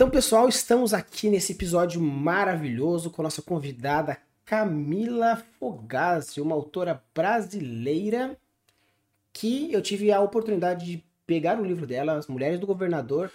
Então, pessoal, estamos aqui nesse episódio maravilhoso com a nossa convidada Camila Fogazzi, uma autora brasileira que eu tive a oportunidade de pegar o livro dela, As Mulheres do Governador,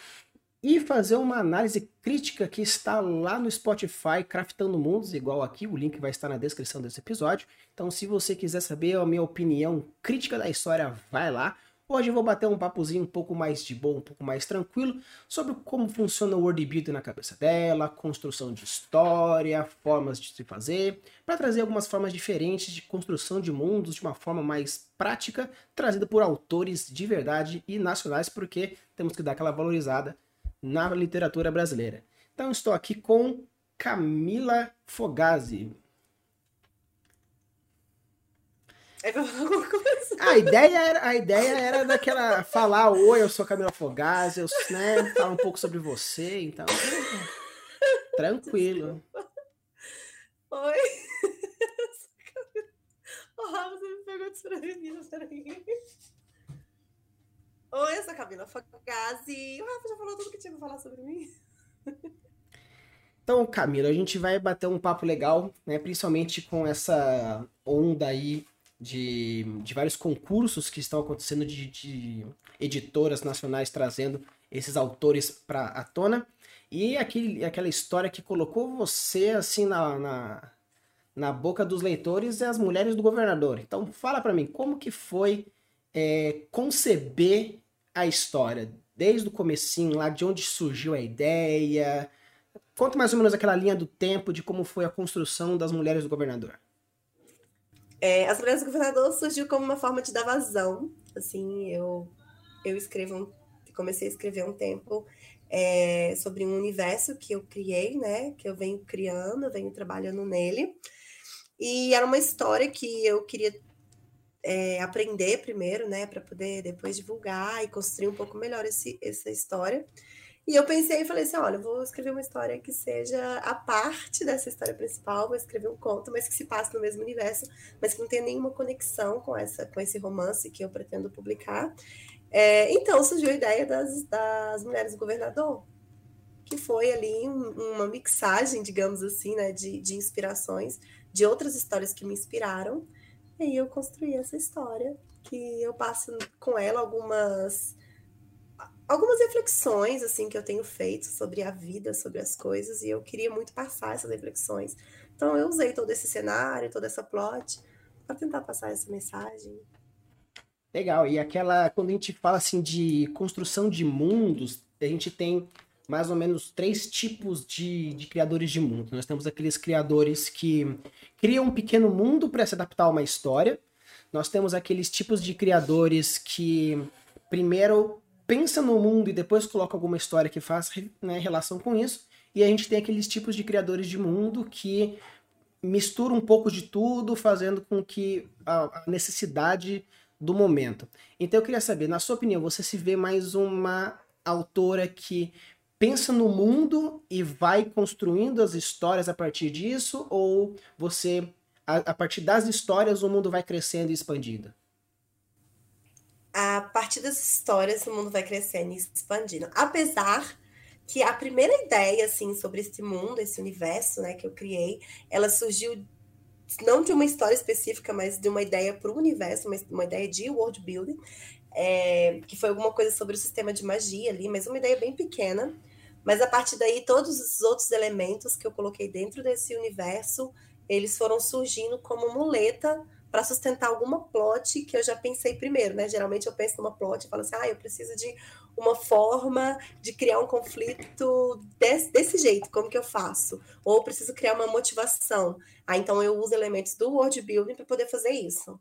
e fazer uma análise crítica que está lá no Spotify, Craftando Mundos, igual aqui, o link vai estar na descrição desse episódio. Então, se você quiser saber a minha opinião crítica da história, vai lá. Hoje eu vou bater um papozinho um pouco mais de boa, um pouco mais tranquilo, sobre como funciona o world building na cabeça dela, construção de história, formas de se fazer, para trazer algumas formas diferentes de construção de mundos de uma forma mais prática, trazida por autores de verdade e nacionais, porque temos que dar aquela valorizada na literatura brasileira. Então estou aqui com Camila Fogazzi. É. A ideia era, a ideia era daquela falar, oi, eu sou Camila Fogazzi, eu, né, falar um pouco sobre você, então tranquilo. Oi. Oh, você me pegou desprevenida, peraí. Oi, eu sou a Camila Fogazzi. O Rafa já falou tudo que tinha pra falar sobre mim. Então, Camila, a gente vai bater um papo legal, né? Principalmente com essa onda aí de, de vários concursos que estão acontecendo de, de editoras nacionais trazendo esses autores para a tona. E aquele, aquela história que colocou você assim na, na, na boca dos leitores é as mulheres do governador. Então fala para mim, como que foi é, conceber a história? Desde o comecinho lá, de onde surgiu a ideia? Conta mais ou menos aquela linha do tempo de como foi a construção das mulheres do governador. É, As Mulheres do Governador surgiu como uma forma de dar vazão. Assim, eu, eu escrevo, comecei a escrever um tempo é, sobre um universo que eu criei, né? Que eu venho criando, eu venho trabalhando nele. E era uma história que eu queria é, aprender primeiro, né? Para poder depois divulgar e construir um pouco melhor esse, essa história. E eu pensei e falei assim: olha, vou escrever uma história que seja a parte dessa história principal, vou escrever um conto, mas que se passe no mesmo universo, mas que não tenha nenhuma conexão com, essa, com esse romance que eu pretendo publicar. É, então surgiu a ideia das, das Mulheres do Governador, que foi ali um, uma mixagem, digamos assim, né, de, de inspirações de outras histórias que me inspiraram. E aí eu construí essa história, que eu passo com ela algumas algumas reflexões assim que eu tenho feito sobre a vida, sobre as coisas, e eu queria muito passar essas reflexões. Então eu usei todo esse cenário, toda essa plot para tentar passar essa mensagem. Legal. E aquela quando a gente fala assim de construção de mundos, a gente tem mais ou menos três tipos de, de criadores de mundo. Nós temos aqueles criadores que criam um pequeno mundo para se adaptar a uma história. Nós temos aqueles tipos de criadores que primeiro pensa no mundo e depois coloca alguma história que faz né, relação com isso. E a gente tem aqueles tipos de criadores de mundo que misturam um pouco de tudo, fazendo com que a, necessidade do momento. Então eu queria saber, na sua opinião, você se vê mais uma autora que pensa no mundo e vai construindo as histórias a partir disso, ou você, a, a partir das histórias, o mundo vai crescendo e expandindo? A partir das histórias o mundo vai crescendo e expandindo. Apesar que a primeira ideia assim sobre esse mundo, esse universo, né, que eu criei, ela surgiu não de uma história específica, mas de uma ideia para o universo, uma, uma ideia de world building, é, que foi alguma coisa sobre o sistema de magia ali, mas uma ideia bem pequena. Mas a partir daí, todos os outros elementos que eu coloquei dentro desse universo, eles foram surgindo como muleta para sustentar alguma plot que eu já pensei primeiro, né? Geralmente eu penso numa plot e falo assim, ah, eu preciso de uma forma de criar um conflito desse, desse jeito, como que eu faço? Ou preciso criar uma motivação. Ah, então eu uso elementos do world building para poder fazer isso.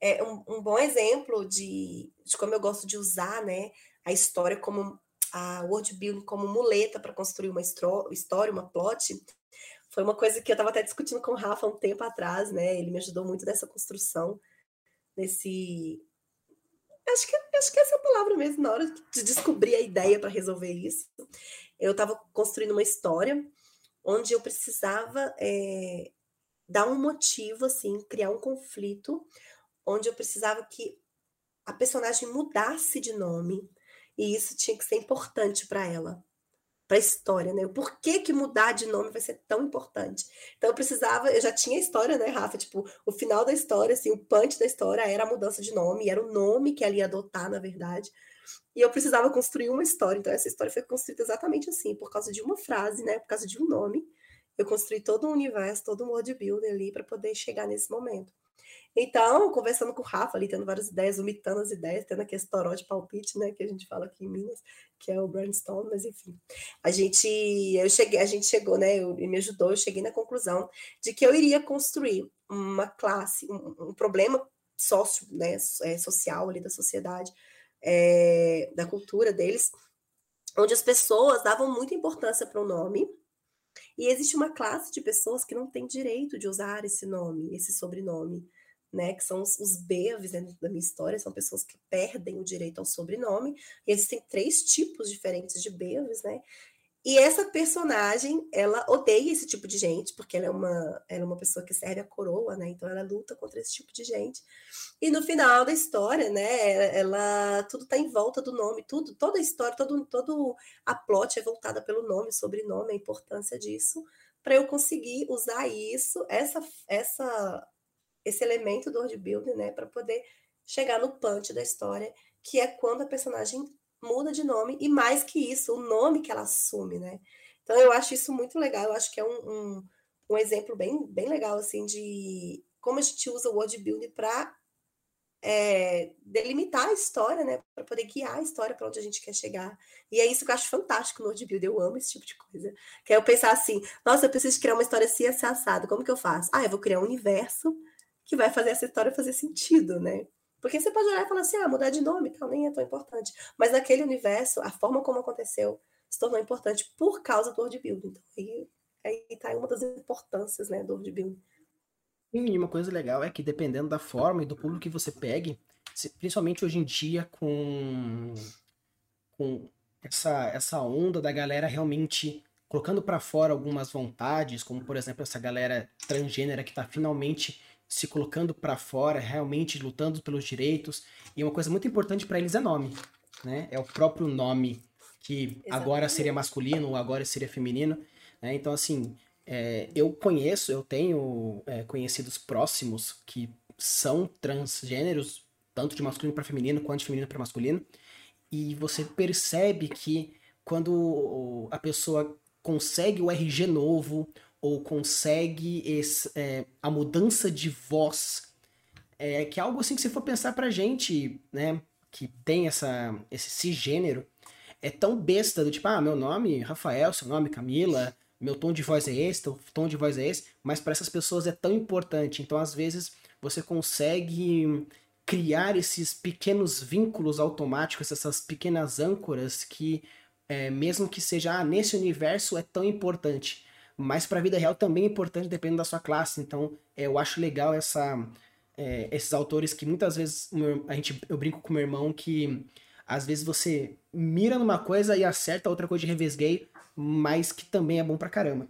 É um, um bom exemplo de, de como eu gosto de usar, né, a história como a world building como muleta para construir uma história, uma plot, foi uma coisa que eu estava até discutindo com o Rafa um tempo atrás, né? Ele me ajudou muito nessa construção, nesse. Acho que, acho que essa é a palavra mesmo, na hora de descobrir a ideia para resolver isso. Eu estava construindo uma história onde eu precisava é, dar um motivo, assim, criar um conflito, onde eu precisava que a personagem mudasse de nome, e isso tinha que ser importante para ela para a história, né? Por que, que mudar de nome vai ser tão importante? Então eu precisava, eu já tinha história, né, Rafa? Tipo, o final da história, assim, o punch da história era a mudança de nome, era o nome que ela ia adotar, na verdade. E eu precisava construir uma história. Então essa história foi construída exatamente assim, por causa de uma frase, né? Por causa de um nome. Eu construí todo um universo, todo um world building ali para poder chegar nesse momento. Então, conversando com o Rafa ali, tendo várias ideias, vomitando as ideias, tendo aquele toró de palpite, né, que a gente fala aqui em Minas, que é o brainstorm, mas enfim. A gente, eu cheguei, a gente chegou, né, eu, me ajudou, eu cheguei na conclusão de que eu iria construir uma classe, um, um problema sócio, né, é, social ali da sociedade, é, da cultura deles, onde as pessoas davam muita importância para o nome, e existe uma classe de pessoas que não tem direito de usar esse nome, esse sobrenome né, que são os, os Beavis né, da minha história, são pessoas que perdem o direito ao sobrenome, e existem três tipos diferentes de Beavis, né, e essa personagem, ela odeia esse tipo de gente, porque ela é uma, ela é uma pessoa que serve a coroa, né? Então ela luta contra esse tipo de gente. E no final da história, né? Ela tudo tá em volta do nome, tudo, toda a história, todo, todo a plot é voltada pelo nome, sobrenome, a importância disso, para eu conseguir usar isso, essa, essa esse elemento do world building, né, para poder chegar no punch da história, que é quando a personagem muda de nome e mais que isso, o nome que ela assume, né? Então eu acho isso muito legal, eu acho que é um, um, um exemplo bem, bem legal assim de como a gente usa o world building para é, delimitar a história, né? Para poder guiar a história para onde a gente quer chegar. E é isso que eu acho fantástico no World Build. Eu amo esse tipo de coisa. Que é eu pensar assim: nossa, eu preciso criar uma história assim, assim, assado. Como que eu faço? Ah, eu vou criar um universo que vai fazer essa história fazer sentido, né? Porque você pode olhar e falar assim, ah, mudar de nome tal, nem é tão importante. Mas naquele universo, a forma como aconteceu se tornou importante por causa do world building. Então, aí, aí tá uma das importâncias, né, do world building. E uma coisa legal é que dependendo da forma e do público que você pegue, principalmente hoje em dia com, com essa, essa onda da galera realmente colocando para fora algumas vontades, como por exemplo essa galera transgênera que tá finalmente se colocando para fora, realmente lutando pelos direitos. E uma coisa muito importante para eles é nome, né? É o próprio nome que Exatamente. agora seria masculino ou agora seria feminino. Né? Então, assim, é, eu conheço, eu tenho é, conhecidos próximos que são transgêneros, tanto de masculino para feminino quanto de feminino para masculino. E você percebe que quando a pessoa consegue o RG novo ou consegue esse, é, a mudança de voz, é, que é algo assim que se for pensar pra gente, né, que tem essa, esse cisgênero, é tão besta do tipo, ah, meu nome Rafael, seu nome Camila, meu tom de voz é esse, teu tom de voz é esse, mas para essas pessoas é tão importante. Então, às vezes, você consegue criar esses pequenos vínculos automáticos, essas pequenas âncoras que, é, mesmo que seja, ah, nesse universo é tão importante mas para a vida real também é importante dependendo da sua classe. Então, é, eu acho legal essa, é, esses autores que muitas vezes a gente, eu brinco com meu irmão que às vezes você mira numa coisa e acerta outra coisa de revesguei, mas que também é bom pra caramba.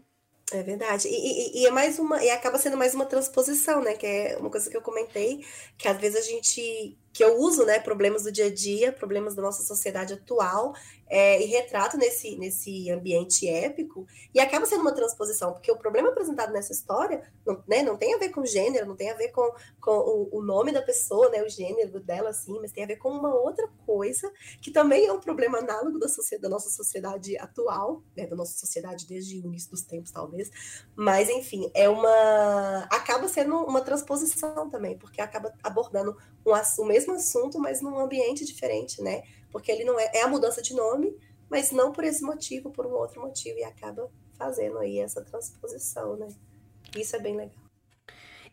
É verdade. E, e, e, é mais uma. E acaba sendo mais uma transposição, né? Que é uma coisa que eu comentei, que às vezes a gente. Que eu uso, né? Problemas do dia a dia, problemas da nossa sociedade atual, é, e retrato nesse, nesse ambiente épico, e acaba sendo uma transposição, porque o problema apresentado nessa história não, né, não tem a ver com gênero, não tem a ver com, com o, o, nome da pessoa, né, o gênero dela, assim, mas tem a ver com uma outra coisa, que também é um problema análogo da, da nossa sociedade atual, né, da nossa sociedade desde o início dos tempos, talvez, mas, enfim, é uma... acaba sendo uma transposição também, porque acaba abordando um, o mesmo assunto, mas num ambiente diferente, né, porque ele não é, é a mudança de nome, mas não por esse motivo, por um outro motivo, e acaba fazendo aí essa transposição, né? Isso é bem legal.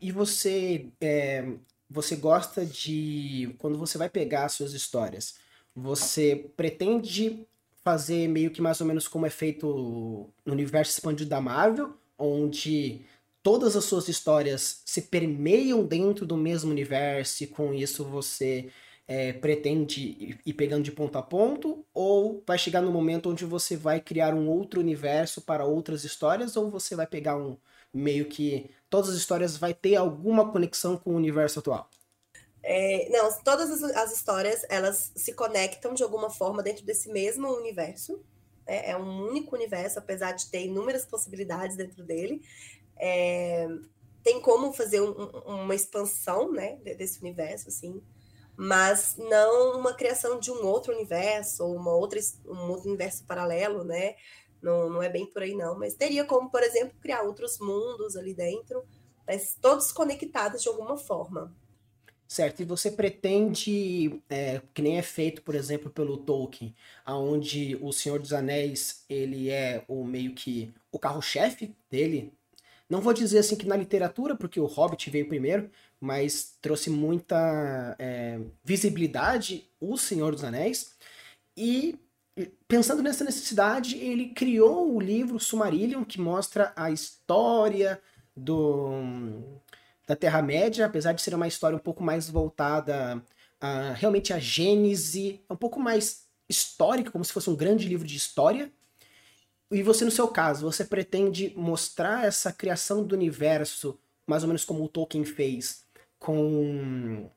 E você, é, você gosta de, quando você vai pegar as suas histórias, você pretende fazer meio que mais ou menos como é feito no universo expandido da Marvel, onde todas as suas histórias se permeiam dentro do mesmo universo e com isso você é, pretende ir pegando de ponto a ponto, ou vai chegar no momento onde você vai criar um outro universo para outras histórias, ou você vai pegar um meio que todas as histórias vai ter alguma conexão com o universo atual? É, não, todas as, as, histórias elas se conectam de alguma forma dentro desse mesmo universo. né? é um único universo, apesar de ter inúmeras possibilidades dentro dele. É, tem como fazer um, uma expansão né, desse universo, assim, mas não uma criação de um outro universo ou uma outra, um outro universo paralelo, né? Não, não é bem por aí, não. Mas teria como, por exemplo, criar outros mundos ali dentro, mas todos conectados de alguma forma. Certo, e você pretende, é, que nem é feito, por exemplo, pelo Tolkien, aonde o Senhor dos Anéis, ele é o meio que o carro-chefe dele. Não vou dizer assim que na literatura, porque o Hobbit veio primeiro, mas trouxe muita é, visibilidade o Senhor dos Anéis. E pensando nessa necessidade, ele criou o livro Sumarillion, que mostra a história do da Terra-média, apesar de ser uma história um pouco mais voltada a, realmente a Gênese, um pouco mais histórica, como se fosse um grande livro de história. E você, no seu caso, você pretende mostrar essa criação do universo, mais ou menos como o Tolkien fez, com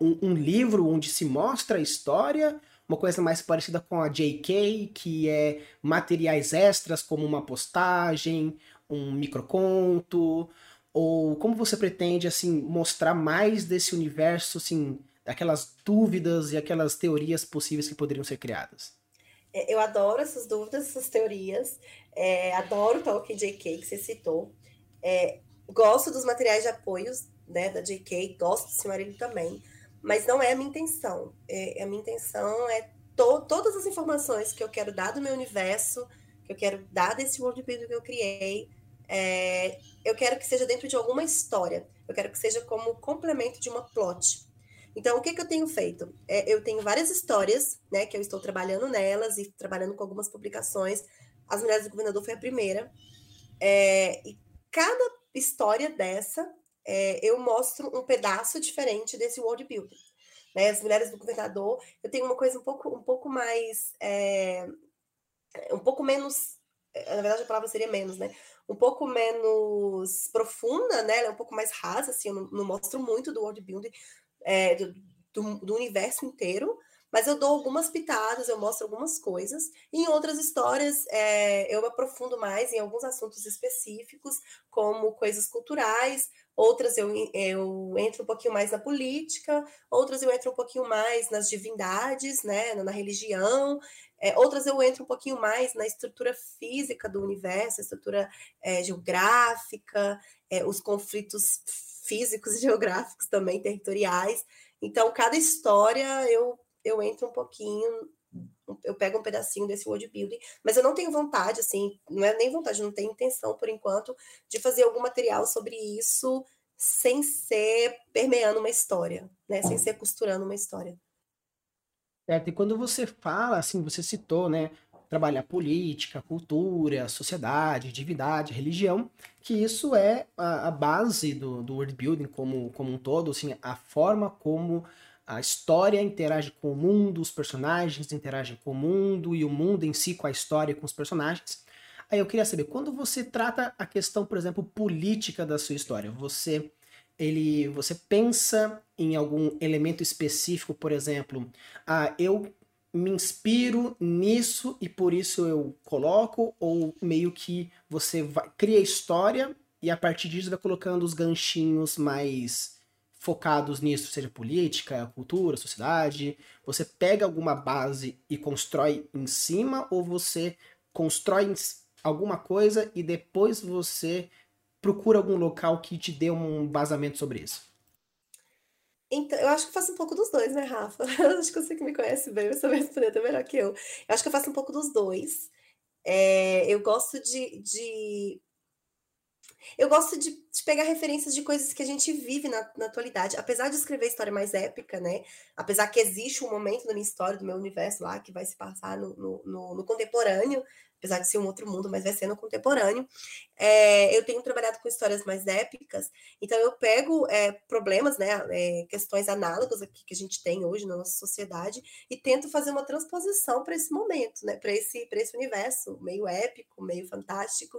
um, um livro onde se mostra a história, uma coisa mais parecida com a JK, que é materiais extras como uma postagem, um microconto, ou como você pretende assim mostrar mais desse universo, assim, daquelas dúvidas e aquelas teorias possíveis que poderiam ser criadas? É, eu adoro essas dúvidas, essas teorias. É, adoro o Tolkien JK que você citou. É, gosto dos materiais de apoios né, da JK, gosto do Silmarillion também, mas não é a minha intenção. É, a minha intenção é to todas as informações que eu quero dar do meu universo, que eu quero dar desse worldbuilding que eu criei, é, eu quero que seja dentro de alguma história. Eu quero que seja como complemento de uma plot. Então, o que, que eu tenho feito? É, eu tenho várias histórias, né, que eu estou trabalhando nelas e trabalhando com algumas publicações. As Mulheres do Governador foi a primeira. É, e cada história dessa, é, eu mostro um pedaço diferente desse world building. Né? As Mulheres do Governador, eu tenho uma coisa um pouco, um pouco mais... É, um pouco menos... Na verdade, a palavra seria menos, né? um pouco menos profunda, né? Ela é um pouco mais rasa, assim, eu não, não mostro muito do world building, é, do, do, do, universo inteiro, mas eu dou algumas pitadas, eu mostro algumas coisas. Em outras histórias, é, eu aprofundo mais em alguns assuntos específicos, como coisas culturais, outras eu, eu entro um pouquinho mais na política, outras eu entro um pouquinho mais nas divindades, né, na religião, é, outras eu entro um pouquinho mais na estrutura física do universo, a estrutura é, geográfica, é, os conflitos físicos e geográficos também, territoriais. Então, cada história eu, eu entro um pouquinho, eu pego um pedacinho desse world building, mas eu não tenho vontade, assim, não é nem vontade, não tenho intenção, por enquanto, de fazer algum material sobre isso sem ser permeando uma história, né? Sem ser costurando uma história. Certo, e quando você fala, assim, você citou, né, trabalhar política, cultura, sociedade, divindade, religião, que isso é a, a base do, do world building como, como um todo, assim, a forma como a história interage com o mundo, os personagens interagem com o mundo e o mundo em si com a história e com os personagens. Aí eu queria saber, quando você trata a questão, por exemplo, política da sua história, você ele você pensa em algum elemento específico, por exemplo, ah, eu me inspiro nisso e por isso eu coloco, ou meio que você vai, cria história e a partir disso vai colocando os ganchinhos mais focados nisso, seja política, cultura, sociedade. Você pega alguma base e constrói em cima, ou você constrói alguma coisa e depois você procura algum local que te dê um vazamento sobre isso? Então, eu acho que eu faço um pouco dos dois, né, Rafa? Eu acho que você que me conhece bem vai saber responder até melhor que eu. Eu acho que eu faço um pouco dos dois. É, eu gosto de, de eu gosto de, de, pegar referências de coisas que a gente vive na, na, atualidade. Apesar de escrever história mais épica, né? Apesar que existe um momento da minha história, do meu universo lá, que vai se passar no, no, no, no contemporâneo, apesar de ser um outro mundo, mas vai ser no contemporâneo. É, eu tenho trabalhado com histórias mais épicas, então eu pego é, problemas, né, é, questões análogas aqui que a gente tem hoje na nossa sociedade e tento fazer uma transposição para esse momento, né, para esse, esse universo meio épico, meio fantástico.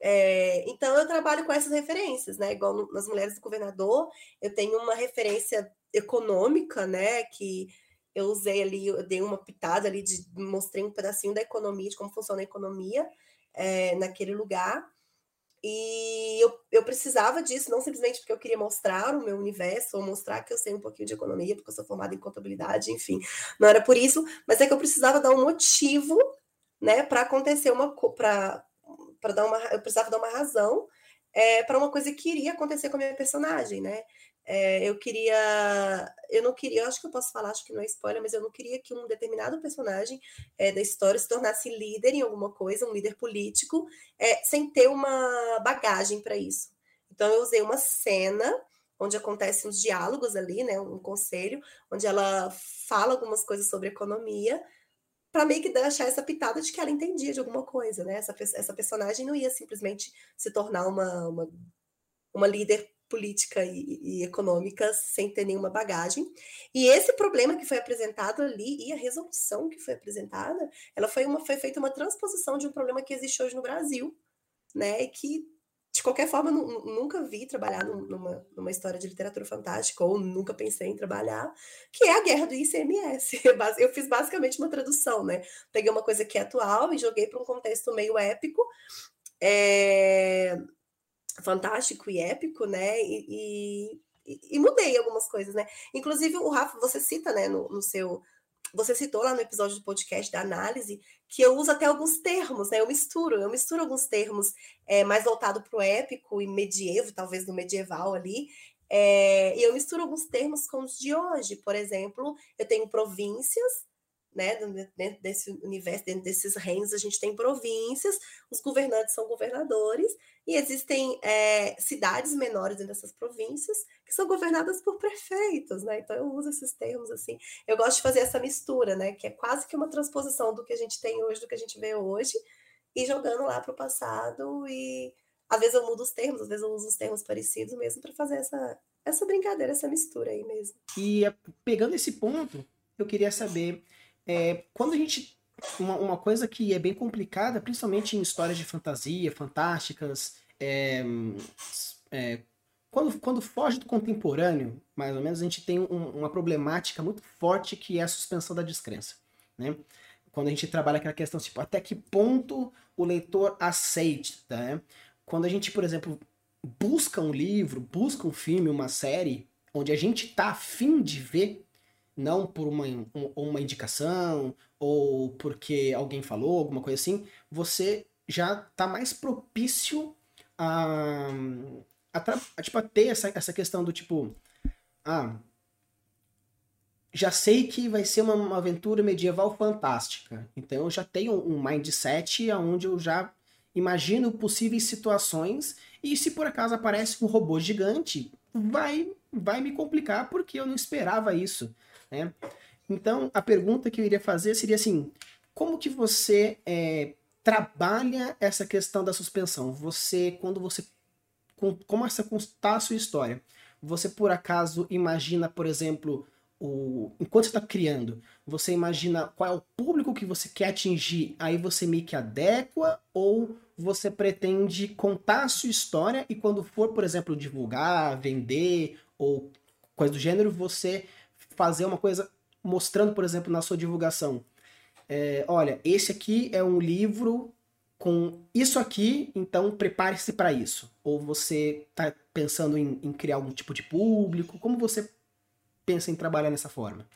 É, então eu trabalho com essas referências, né? Igual no, nas mulheres do governador, eu tenho uma referência econômica, né? Que eu usei ali, eu dei uma pitada ali, de, mostrei um pedacinho da economia, de como funciona a economia é, naquele lugar. E eu, eu precisava disso, não simplesmente porque eu queria mostrar o meu universo, ou mostrar que eu sei um pouquinho de economia, porque eu sou formada em contabilidade, enfim, não era por isso, mas é que eu precisava dar um motivo, né, para acontecer uma. para dar uma. Eu precisava dar uma razão é, para uma coisa que iria acontecer com a minha personagem, né? É, eu queria. Eu não queria, eu acho que eu posso falar, acho que não é spoiler, mas eu não queria que um determinado personagem é, da história se tornasse líder em alguma coisa, um líder político, é, sem ter uma bagagem para isso. Então, eu usei uma cena onde acontecem uns diálogos ali, né? Um conselho, onde ela fala algumas coisas sobre economia, para meio que deixar essa pitada de que ela entendia de alguma coisa, né? Essa, essa personagem não ia simplesmente se tornar uma, uma, uma líder política e, e, econômica sem ter nenhuma bagagem. E esse problema que foi apresentado ali e a resolução que foi apresentada, ela foi uma foi feita uma transposição de um problema que existe hoje no Brasil, né? E que de qualquer forma nunca vi trabalhar numa, numa história de literatura fantástica ou nunca pensei em trabalhar, que é a guerra do ICMS. Eu fiz basicamente uma tradução, né? Peguei uma coisa que é atual e joguei para um contexto meio épico. É, fantástico e épico, né? E, e, e, mudei algumas coisas, né? Inclusive, o Rafa, você cita, né, no, no, seu. Você citou lá no episódio do podcast da análise que eu uso até alguns termos, né? Eu misturo, eu misturo alguns termos é, mais voltado para o épico e medievo, talvez no medieval ali. É, e eu misturo alguns termos com os de hoje. Por exemplo, eu tenho províncias, né, dentro desse universo, dentro desses reinos, a gente tem províncias, os governantes são governadores, e existem é, cidades menores dentro dessas províncias que são governadas por prefeitos, né? Então eu uso esses termos assim. Eu gosto de fazer essa mistura, né? Que é quase que uma transposição do que a gente tem hoje, do que a gente vê hoje, e jogando lá para o passado. E às vezes eu mudo os termos, às vezes eu uso os termos parecidos mesmo para fazer essa, essa brincadeira, essa mistura aí mesmo. E pegando esse ponto, eu queria saber é, quando a gente. Uma, uma, coisa que é bem complicada, principalmente em histórias de fantasia, fantásticas, é, é, quando, quando foge do contemporâneo, mais ou menos, a gente tem um, uma problemática muito forte que é a suspensão da descrença. Né? Quando a gente trabalha aquela questão, tipo, até que ponto o leitor aceita. Né? Quando a gente, por exemplo, busca um livro, busca um filme, uma série, onde a gente tá afim de ver não por uma, uma indicação ou porque alguém falou, alguma coisa assim, você já tá mais propício a, a, a, tipo, a ter essa, essa questão do tipo, ah, já sei que vai ser uma, uma aventura medieval fantástica, então eu já tenho um mindset onde eu já imagino possíveis situações e se por acaso aparece um robô gigante, vai vai me complicar porque eu não esperava isso. Né? Então, a pergunta que eu iria fazer seria assim: como que você é, trabalha essa questão da suspensão? Você, quando você começa a contar a sua história, você por acaso imagina, por exemplo, o, enquanto você está criando, você imagina qual é o público que você quer atingir, aí você meio que adequa, ou você pretende contar a sua história e quando for, por exemplo, divulgar, vender ou coisa do gênero, você fazer uma coisa mostrando, por exemplo, na sua divulgação. É, olha, esse aqui é um livro com isso aqui, então prepare-se para isso. Ou você está pensando em, em, criar algum tipo de público? Como você pensa em trabalhar nessa forma?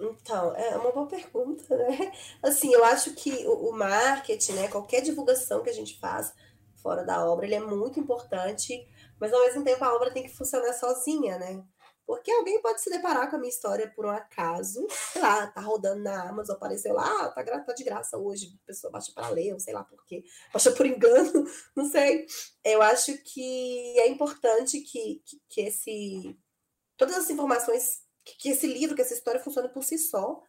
Então, é uma boa pergunta, né? Assim, eu acho que o, o marketing, né, qualquer divulgação que a gente faz fora da obra, ele é muito importante, mas ao mesmo tempo a obra tem que funcionar sozinha, né? Porque alguém pode se deparar com a minha história por um acaso, sei lá, tá rodando na Amazon, apareceu lá, ah, tá, tá de graça hoje, a pessoa baixa para ler, ou sei lá por quê, baixa por engano, não sei. Eu acho que é importante que, que, que esse. Todas as informações, que, que esse livro, que essa história funcione por si só.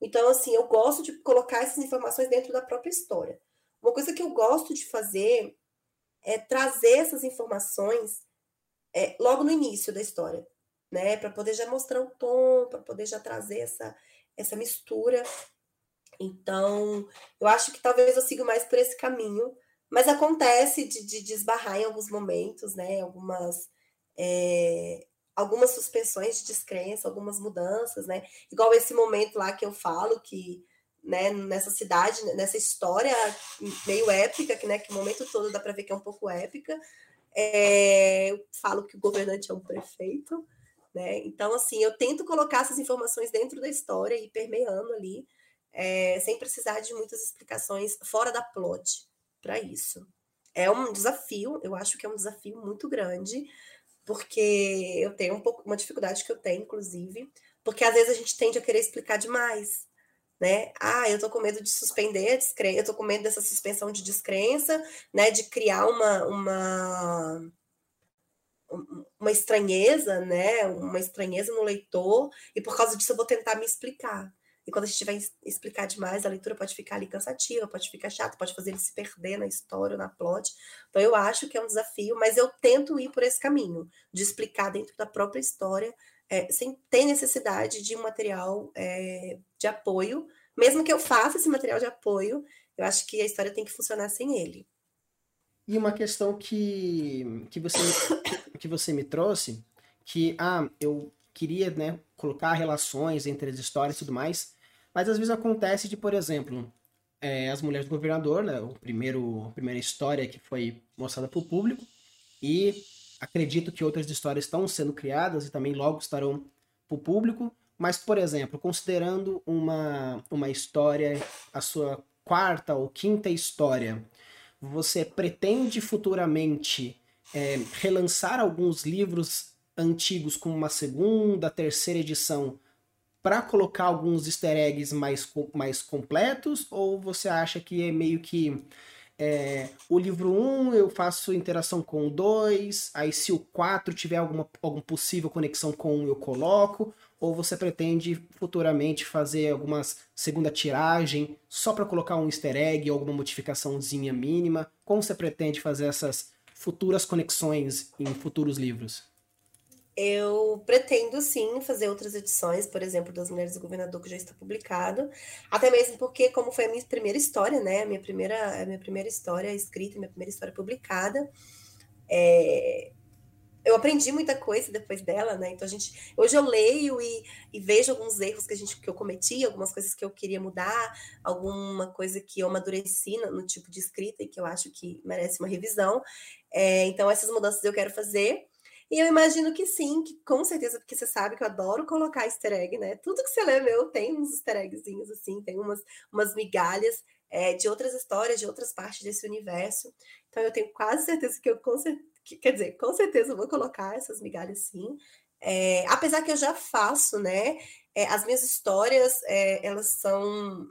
Então, assim, eu gosto de colocar essas informações dentro da própria história. Uma coisa que eu gosto de fazer é trazer essas informações é, logo no início da história né? Para poder já mostrar o tom, para poder já trazer essa, essa mistura. Então, eu acho que talvez eu siga mais por esse caminho, mas acontece de, de, de esbarrar em alguns momentos, né? Algumas. É, algumas suspensões de descrença, algumas mudanças, né? Igual esse momento lá que eu falo que né, nessa cidade, nessa história meio épica, que, né, que o momento todo dá para ver que é um pouco épica. É, eu falo que o governante é um prefeito, né? Então, assim, eu tento colocar essas informações dentro da história e permeando ali, é, sem precisar de muitas explicações fora da plot para isso. É um desafio, eu acho que é um desafio muito grande, porque eu tenho um pouco uma dificuldade que eu tenho, inclusive, porque às vezes a gente tende a querer explicar demais né? Ah, eu tô com medo de suspender a descrença, eu tô com medo dessa suspensão de descrença, né? De criar uma, uma, uma estranheza, né? Uma estranheza no leitor, e por causa disso eu vou tentar me explicar. E quando a gente vai explicar demais, a leitura pode ficar ali cansativa, pode ficar chata, pode fazer ele se perder na história, na plot. Então eu acho que é um desafio, mas eu tento ir por esse caminho, de explicar dentro da própria história é, sem ter necessidade de um material é, de apoio. Mesmo que eu faça esse material de apoio, eu acho que a história tem que funcionar sem ele. E uma questão que, que, você, que você me trouxe, que ah, eu queria né, colocar relações entre as histórias e tudo mais, mas às vezes acontece de, por exemplo, é, as mulheres do governador, né, o primeiro, a primeira história que foi mostrada para o público, e acredito que outras histórias estão sendo criadas e também logo estarão para o público. Mas, por exemplo, considerando uma, uma história, a sua quarta ou quinta história, você pretende futuramente é, relançar alguns livros antigos com uma segunda, terceira edição para colocar alguns easter eggs mais, mais completos? Ou você acha que é meio que é, o livro 1 um, eu faço interação com o 2, aí se o 4 tiver alguma, alguma possível conexão com um eu coloco, ou você pretende futuramente fazer alguma segunda tiragem só para colocar um easter egg alguma modificaçãozinha mínima? Como você pretende fazer essas futuras conexões em futuros livros? Eu pretendo sim fazer outras edições, por exemplo, das Mulheres do Governador, que já está publicado. Até mesmo porque, como foi a minha primeira história, né? A minha primeira, a minha primeira história escrita, minha primeira história publicada. É... Eu aprendi muita coisa depois dela, né? Então a gente. Hoje eu leio e, e, vejo alguns erros que, a gente, que eu cometi, algumas coisas que eu queria mudar, alguma coisa que eu amadureci no, no tipo de escrita e que eu acho que merece uma revisão. É, então, essas mudanças eu quero fazer. E eu imagino que sim, que com certeza, porque você sabe que eu adoro colocar easter egg, né? Tudo que você lê meu tem uns easter eggzinhos, assim, tem umas, umas migalhas é, de outras histórias, de outras partes desse universo. Então eu tenho quase certeza que eu, com quer dizer, com certeza vou colocar essas migalhas sim. É, apesar que eu já faço, né? É, as minhas histórias, é, elas são.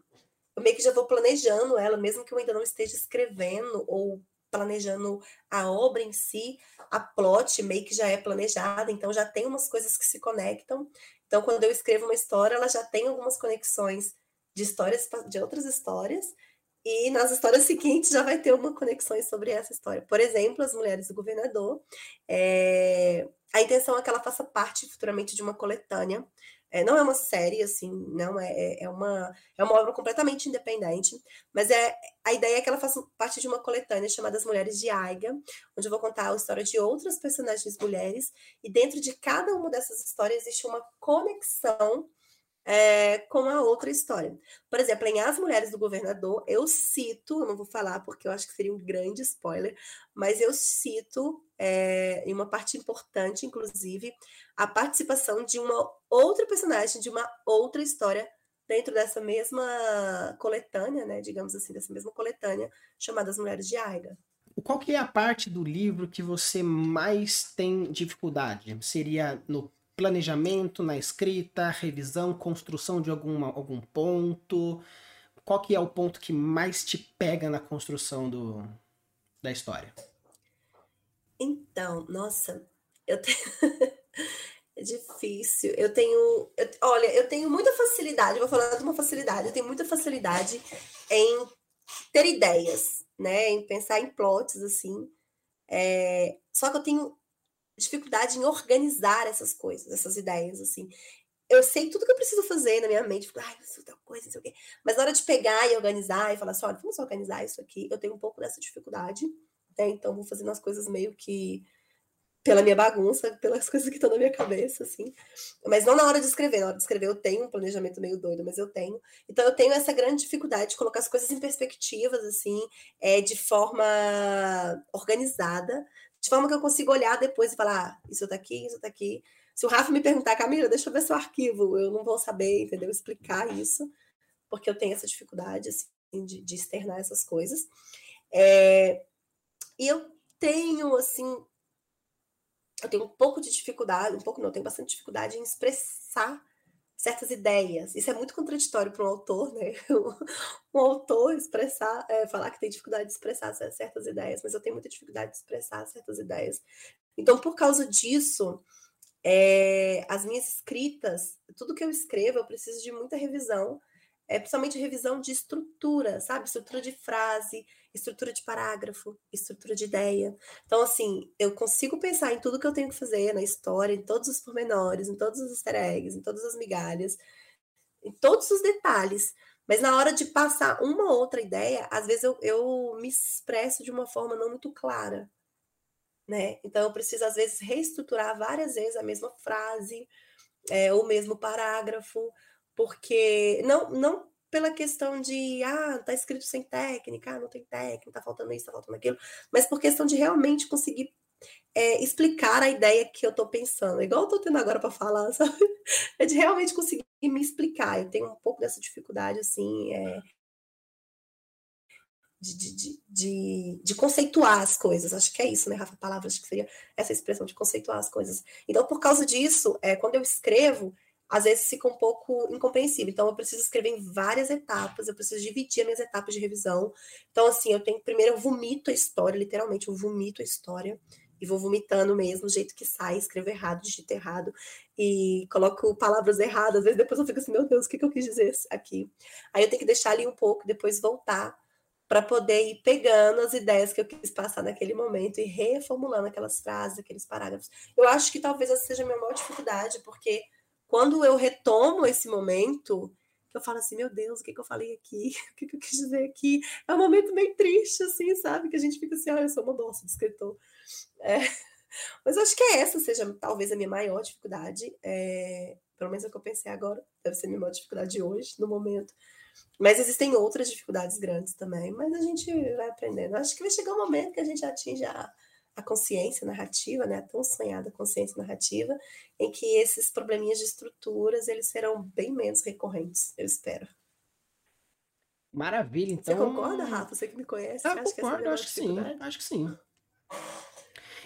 Eu meio que já vou planejando ela, mesmo que eu ainda não esteja escrevendo ou planejando a obra em si, a plot meio que já é planejada, então já tem umas coisas que se conectam. Então, quando eu escrevo uma história, ela já tem algumas conexões de histórias de outras histórias, e nas histórias seguintes já vai ter uma conexão sobre essa história. Por exemplo, as mulheres do governador. É... A intenção é que ela faça parte futuramente de uma coletânea é, não é uma série, assim, não é, é, é uma, é uma obra completamente independente, mas é a ideia é que ela faça parte de uma coletânea chamada As Mulheres de Aiga, onde eu vou contar a história de outras personagens mulheres, e dentro de cada uma dessas histórias existe uma conexão é, com a outra história. Por exemplo, em As Mulheres do Governador, eu cito, não vou falar porque eu acho que seria um grande spoiler, mas eu cito, é, em uma parte importante, inclusive, a participação de uma outra personagem, de uma outra história dentro dessa mesma coletânea, né, digamos assim, dessa mesma coletânea, chamada As Mulheres de Aiga. Qual que é a parte do livro que você mais tem dificuldade? Seria no planejamento na escrita, revisão, construção de alguma, algum ponto? Qual que é o ponto que mais te pega na construção do, da história? Então, nossa, eu tenho... é difícil. Eu tenho, eu, olha, eu tenho muita facilidade, vou falar de uma facilidade, eu tenho muita facilidade em ter ideias, né, em pensar em plots assim. É, só que eu tenho dificuldade em organizar essas coisas, essas ideias, assim. Eu sei tudo que eu preciso fazer na minha mente, fico, ai, isso tal coisa, não sei o quê. Mas na hora de pegar e organizar e falar assim, olha, vamos organizar isso aqui, eu tenho um pouco dessa dificuldade, né? Então vou fazendo as coisas meio que pela minha bagunça, pelas coisas que estão na minha cabeça, assim. Mas não na hora de escrever. Na hora de escrever eu tenho um planejamento meio doido, mas eu tenho. Então eu tenho essa grande dificuldade de colocar as coisas em perspectivas, assim, é, de forma organizada, de forma que eu consigo olhar depois e falar, ah, isso tá aqui, isso tá aqui. Se o Rafa me perguntar, Camila, deixa eu ver seu arquivo, eu não vou saber, entendeu? Explicar isso, porque eu tenho essa dificuldade, assim, de, de externar essas coisas. É, e eu tenho, assim, eu tenho um pouco de dificuldade, um pouco não, eu tenho bastante dificuldade em expressar certas ideias. Isso é muito contraditório para um autor, né? Um autor expressar, é, falar que tem dificuldade de expressar certas ideias, mas eu tenho muita dificuldade de expressar certas ideias. Então, por causa disso, é, as minhas escritas, tudo que eu escrevo, eu preciso de muita revisão, é, principalmente revisão de estrutura, sabe? Estrutura de frase, estrutura de parágrafo, estrutura de ideia. Então, assim, eu consigo pensar em tudo que eu tenho que fazer na história, em todos os pormenores, em todos os easter eggs, em todas as migalhas, em todos os detalhes. Mas na hora de passar uma outra ideia, às vezes eu, eu me expresso de uma forma não muito clara. Né? Então eu preciso, às vezes, reestruturar várias vezes a mesma frase, é, o mesmo parágrafo, porque não, não pela questão de, ah, tá escrito sem técnica, ah, não tem técnica, tá faltando isso, tá faltando aquilo, mas por questão de realmente conseguir é, explicar a ideia que eu tô pensando, igual eu tô tendo agora para falar, sabe? É de realmente conseguir me explicar. Eu tenho um pouco dessa dificuldade, assim, é, de, de, de, de, conceituar as coisas. Acho que é isso, né, Rafa? Palavras que seria essa expressão de conceituar as coisas. Então, por causa disso, é, quando eu escrevo, às vezes fica um pouco incompreensível. Então, eu preciso escrever em várias etapas, eu preciso dividir as minhas etapas de revisão. Então, assim, eu tenho primeiro eu vomito a história, literalmente, eu vomito a história e vou vomitando mesmo, do jeito que sai, escrevo errado, digito errado e coloco palavras erradas. Às vezes depois eu fico assim, meu Deus, o que, que eu quis dizer aqui? Aí eu tenho que deixar ali um pouco, depois voltar para poder ir pegando as ideias que eu quis passar naquele momento e reformulando aquelas frases, aqueles parágrafos. Eu acho que talvez essa seja a minha maior dificuldade, porque quando eu retomo esse momento, eu falo assim, meu Deus, o que, que eu falei aqui? O que, que eu quis dizer aqui? É um momento meio triste, assim, sabe? Que a gente fica assim, ah, eu sou uma bosta de escritor. É, mas acho que essa seja talvez a minha maior dificuldade. É, pelo menos é o que eu pensei agora, deve ser a minha maior dificuldade hoje, no momento. Mas existem outras dificuldades grandes também, mas a gente vai aprendendo. Acho que vai chegar um momento que a gente atinja a, a consciência narrativa, né, a tão sonhada consciência narrativa, em que esses probleminhas de estruturas eles serão bem menos recorrentes, eu espero. Maravilha, então. Você concorda, Rafa? Você que me conhece? Eu concordo, que acho que sim, acho que sim.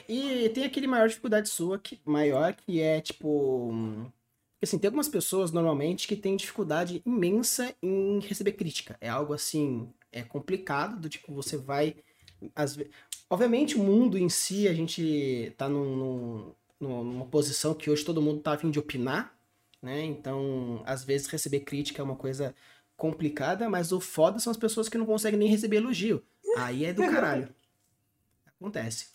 E tem aquele maior dificuldade sua, que, maior, que é tipo. Assim, tem algumas pessoas normalmente que têm dificuldade imensa em receber crítica. É algo assim, é complicado, do tipo, você vai. Às vezes, Obviamente, o mundo em si, a gente tá num, num, numa posição que hoje todo mundo tá a fim de opinar, né? Então, às vezes, receber crítica é uma coisa complicada, mas o foda são as pessoas que não conseguem nem receber elogio. Aí é do caralho. Acontece.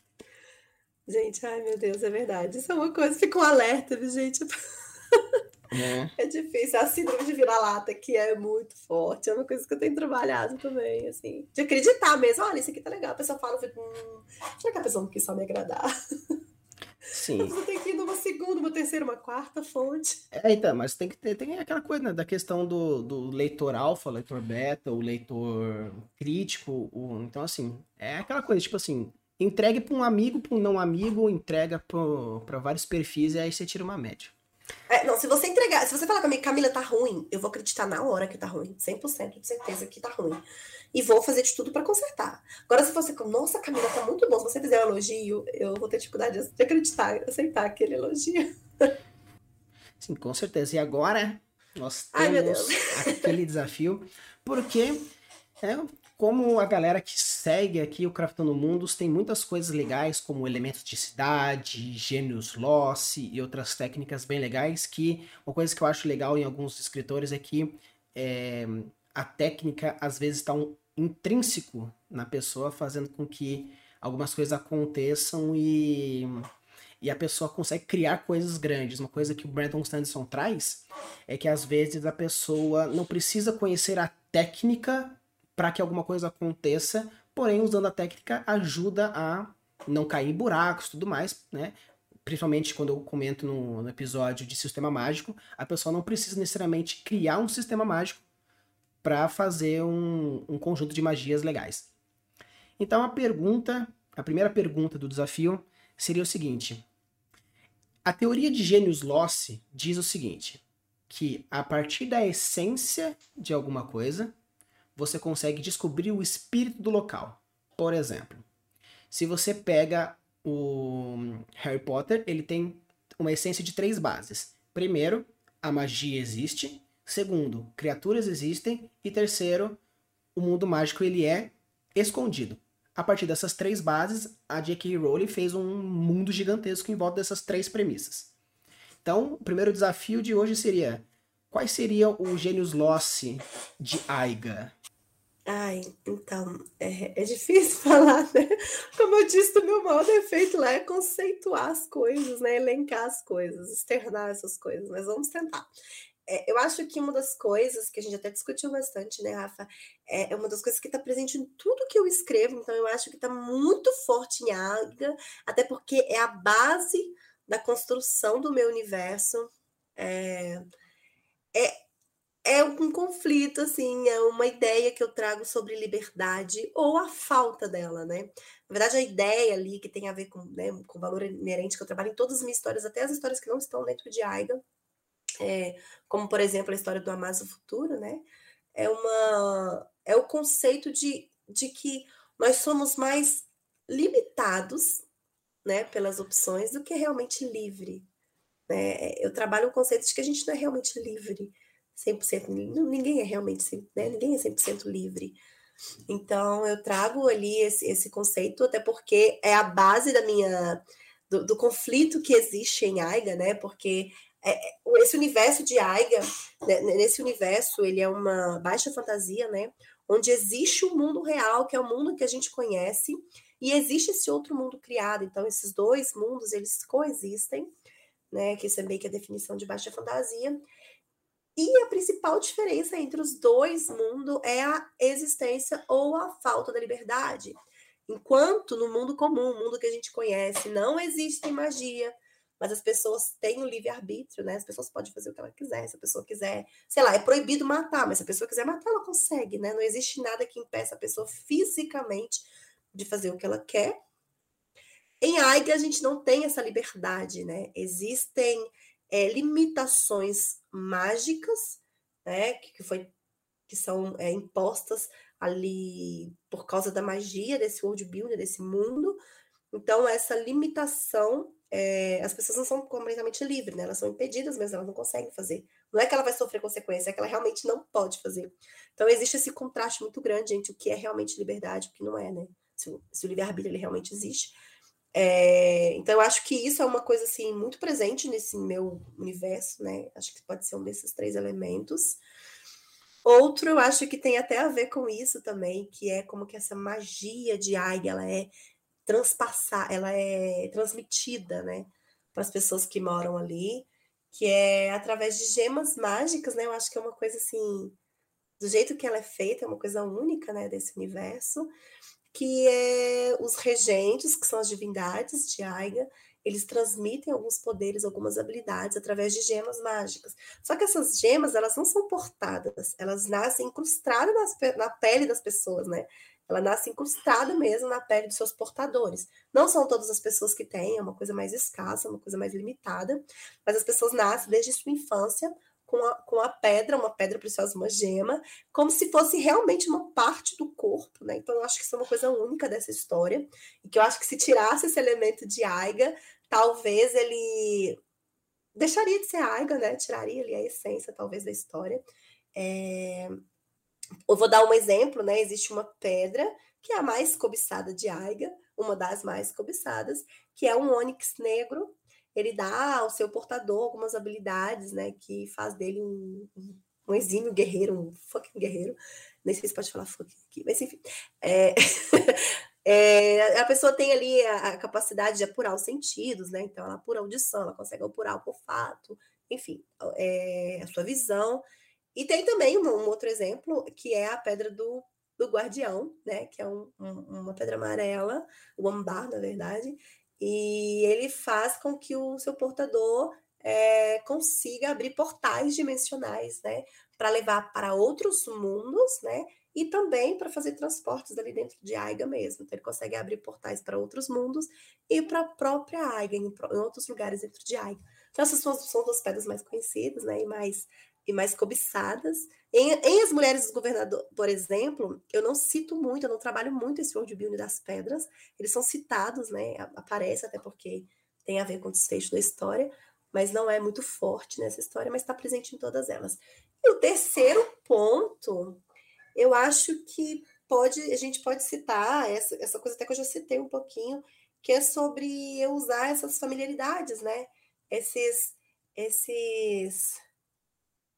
Gente, ai meu Deus, é verdade. Isso é uma coisa, fica um alerta, gente? É. é difícil. A síndrome de vira-lata que é muito forte. É uma coisa que eu tenho trabalhado também, assim. De acreditar mesmo. Olha, isso aqui tá legal. A pessoa fala, hum, será que a pessoa não quis só me agradar? Sim. Você tem que ir numa segunda, uma terceira, uma quarta fonte. É, então, mas tem que ter tem aquela coisa né, da questão do, do leitor alfa, leitor beta, o leitor crítico. O, então, assim, é aquela coisa, tipo assim, entregue para um amigo, para um não amigo, entrega para vários perfis e aí você tira uma média. É, não, se você entregar, se você falar comigo, Camila, tá ruim, eu vou acreditar na hora que tá ruim, 100% de certeza que tá ruim. E vou fazer de tudo para consertar. Agora, se você, nossa, Camila, tá muito bom, se você fizer um elogio, eu vou ter dificuldade de acreditar, aceitar aquele elogio. Sim, com certeza. E agora, nós temos Ai, aquele desafio, porque é, como a galera que segue aqui o Craftando Mundos tem muitas coisas legais, como elementos de cidade, gênios loss e outras técnicas bem legais, que uma coisa que eu acho legal em alguns escritores é que é, a técnica às vezes está um, intrínseco na pessoa, fazendo com que algumas coisas aconteçam e, e a pessoa consegue criar coisas grandes. Uma coisa que o Brandon Sanderson traz é que às vezes a pessoa não precisa conhecer a técnica para que alguma coisa aconteça, porém usando a técnica ajuda a não cair em buracos tudo mais, né? principalmente quando eu comento no, no, episódio de sistema mágico, a pessoa não precisa necessariamente criar um sistema mágico para fazer um, um conjunto de magias legais. Então a pergunta, a primeira pergunta do desafio seria o seguinte: a teoria de gênios loss diz o seguinte, que a partir da essência de alguma coisa, você consegue descobrir o espírito do local. Por exemplo, se você pega o Harry Potter, ele tem uma essência de três bases. Primeiro, a magia existe. Segundo, criaturas existem. E terceiro, o mundo mágico ele é escondido. A partir dessas três bases, a J.K. Rowling fez um mundo gigantesco em volta dessas três premissas. Então, o primeiro desafio de hoje seria: quais seriam os gênios Lost de Aiga? Ai, então, é, é difícil falar, né? Como eu disse, o meu maior defeito lá é conceituar as coisas, né? Elencar as coisas, externar essas coisas, mas vamos tentar. É, eu acho que uma das coisas que a gente até discutiu bastante, né, Rafa, é, é uma das coisas que está presente em tudo que eu escrevo, então eu acho que está muito forte em Águia, até porque é a base da construção do meu universo. É, é, um conflito, assim, é uma ideia que eu trago sobre liberdade ou a falta dela, né? Na verdade, a ideia ali que tem a ver com, né, com o valor inerente que eu trabalho em todas as minhas histórias, até as histórias que não estão dentro de Aiga, é, como, por exemplo, a história do Amazo Futuro, né? É, uma, é o conceito de, de que nós somos mais limitados né, pelas opções do que realmente livre. Né? Eu trabalho o conceito de que a gente não é realmente livre 100%, ninguém é realmente, né? ninguém é 100% livre. Então, eu trago ali esse, esse conceito, até porque é a base da minha, do, do conflito que existe em Aiga, né? Porque é, é esse universo de Aiga, né? nesse universo, ele é uma baixa fantasia, né? Onde existe o um mundo real, que é o mundo que a gente conhece, e existe esse outro mundo criado. Então, esses dois mundos, eles coexistem, né? Que isso é meio que a definição de baixa fantasia. E a principal diferença entre os dois mundos é a existência ou a falta da liberdade. Enquanto no mundo comum, o mundo que a gente conhece, não existe magia, mas as pessoas têm o livre-arbítrio, né? As pessoas podem fazer o que ela quiser. Se a pessoa quiser, sei lá, é proibido matar, mas se a pessoa quiser matar, ela consegue, né? Não existe nada que impeça a pessoa fisicamente de fazer o que ela quer. Em Aiga, a gente não tem essa liberdade, né? Existem é, limitações mágicas, né, que, que, foi, que são é, impostas ali por causa da magia desse world builder, desse mundo. Então, essa limitação, é, as pessoas não são completamente livres, né? Elas são impedidas, mas elas não conseguem fazer. Não é que ela vai sofrer consequência, é que ela realmente não pode fazer. Então, existe esse contraste muito grande entre o que é realmente liberdade e o que não é, né? Se, se o livre-arbítrio realmente existe. É, então, eu acho que isso é uma coisa assim muito presente nesse meu universo, né? Acho que pode ser um desses três elementos. Outro, eu acho que tem até a ver com isso também, que é como que essa magia de Aig, ela é transpassar, ela é transmitida, né, para as pessoas que moram ali, que é através de gemas mágicas, né? Eu acho que é uma coisa assim, do jeito que ela é feita, é uma coisa única, né, desse universo que é os regentes, que são as divindades de Aiga, eles transmitem alguns poderes, algumas habilidades através de gemas mágicas. Só que essas gemas, elas não são portadas, elas nascem incrustadas nas, na pele das pessoas, né? Ela nasce incrustada mesmo na pele dos seus portadores. Não são todas as pessoas que têm, é uma coisa mais escassa, uma coisa mais limitada, mas as pessoas nascem desde sua infância com a, com a pedra, uma pedra preciosa, uma gema, como se fosse realmente uma parte do corpo, né? Então eu acho que isso é uma coisa única dessa história, e que eu acho que se tirasse esse elemento de Aiga, talvez ele deixaria de ser Aiga, né? Tiraria ali a essência, talvez, da história. É... Eu vou dar um exemplo, né? Existe uma pedra que é a mais cobiçada de Aiga, uma das mais cobiçadas, que é um ônix negro ele dá ao seu portador algumas habilidades, né, que faz dele um, um exímio guerreiro, um fucking guerreiro. Nem sei se pode falar fucking aqui, mas enfim. É, é, a pessoa tem ali a, a, capacidade de apurar os sentidos, né? Então, ela apura a audição, ela consegue apurar o olfato, enfim, é, a sua visão. E tem também um, um, outro exemplo, que é a pedra do, do guardião, né? Que é um, um, uma pedra amarela, o ambar, na verdade, E ele faz com que o seu portador é, consiga abrir portais dimensionais, né? Para levar para outros mundos, né? E também para fazer transportes ali dentro de Aiga mesmo. Então, ele consegue abrir portais para outros mundos e para a própria Aiga, em, em, outros lugares dentro de Aiga. Então, essas são, são as pedras mais conhecidas, né? E mais, e mais cobiçadas. Em, em, As Mulheres do Governador, por exemplo, eu não cito muito, eu não trabalho muito esse worldbuilding das pedras. Eles são citados, né? Aparece até porque tem a ver com o desfecho da história, mas não é muito forte nessa história, mas está presente em todas elas. E o terceiro ponto, eu acho que pode, a gente pode citar essa, essa coisa até que eu já citei um pouquinho, que é sobre eu usar essas familiaridades, né? Esses, esses,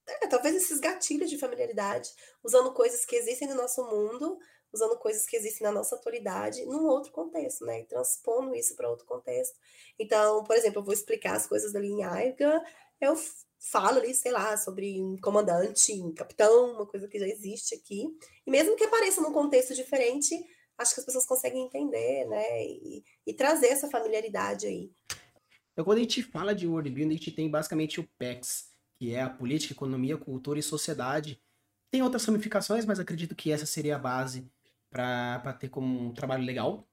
é, talvez esses gatilhos de familiaridade, usando coisas que existem no nosso mundo usando coisas que existem na nossa atualidade num outro contexto, né? E transpondo isso para outro contexto. Então, por exemplo, eu vou explicar as coisas da linha Aiga, eu falo ali, sei lá, sobre um comandante, um capitão, uma coisa que já existe aqui. E mesmo que apareça num contexto diferente, acho que as pessoas conseguem entender, né? E, e trazer essa familiaridade aí. Então, quando a gente fala de world building, a gente tem basicamente o PEX, que é a política, economia, cultura e sociedade. Tem outras ramificações, mas acredito que essa seria a base para ter como um trabalho legal.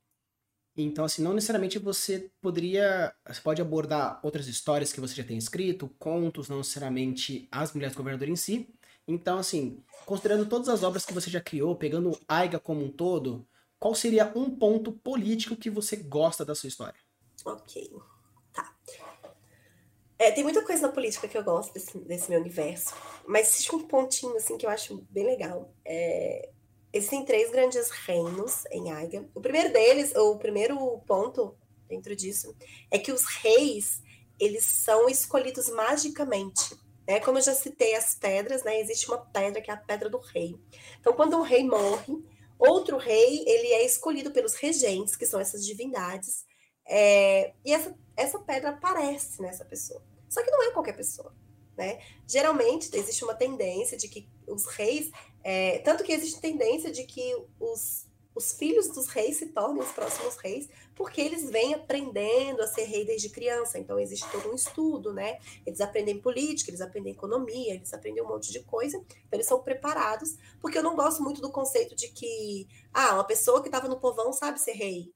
Então, assim, não necessariamente você poderia. Você pode abordar outras histórias que você já tem escrito, contos, não necessariamente as mulheres governadoras em si. Então, assim, considerando todas as obras que você já criou, pegando Aiga como um todo, qual seria um ponto político que você gosta da sua história? Ok, tá. É, tem muita coisa na política que eu gosto desse, desse meu universo, mas existe um pontinho, assim, que eu acho bem legal. É, Existem três grandes reinos em Aiga. O primeiro deles, ou o primeiro ponto dentro disso, é que os reis, eles são escolhidos magicamente. Né? Como eu já citei as pedras, né? existe uma pedra que é a pedra do rei. Então, quando um rei morre, outro rei, ele é escolhido pelos regentes, que são essas divindades, é... e essa, essa pedra aparece nessa pessoa. Só que não é qualquer pessoa. Né? Geralmente existe uma tendência de que os reis, é, tanto que existe tendência de que os, os filhos dos reis se tornem os próximos reis, porque eles vêm aprendendo a ser rei desde criança. Então existe todo um estudo, né? Eles aprendem política, eles aprendem economia, eles aprendem um monte de coisa. Então eles são preparados, porque eu não gosto muito do conceito de que ah, uma pessoa que estava no povão sabe ser rei,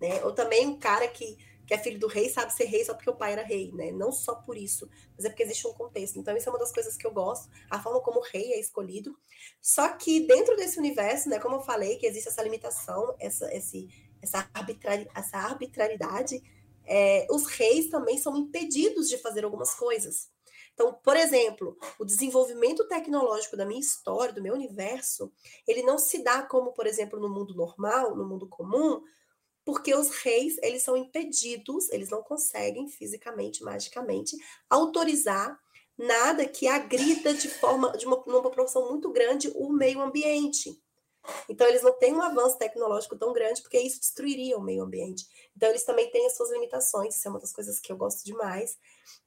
né? Ou também um cara que que é filho do rei sabe ser rei só porque o pai era rei, né? Não só por isso, mas é porque existe um contexto. Então, isso é uma das coisas que eu gosto, a forma como o rei é escolhido. Só que dentro desse universo, né, como eu falei, que existe essa limitação, essa, esse, essa, arbitrari essa arbitrariedade, é, os reis também são impedidos de fazer algumas coisas. Então, por exemplo, o desenvolvimento tecnológico da minha história, do meu universo, ele não se dá como, por exemplo, no mundo normal, no mundo comum, porque os reis, eles são impedidos, eles não conseguem fisicamente, magicamente, autorizar nada que agrida de forma, de uma, uma proporção muito grande o meio ambiente. Então, eles não têm um avanço tecnológico tão grande, porque isso destruiria o meio ambiente. Então, eles também têm as suas limitações, isso é uma das coisas que eu gosto demais.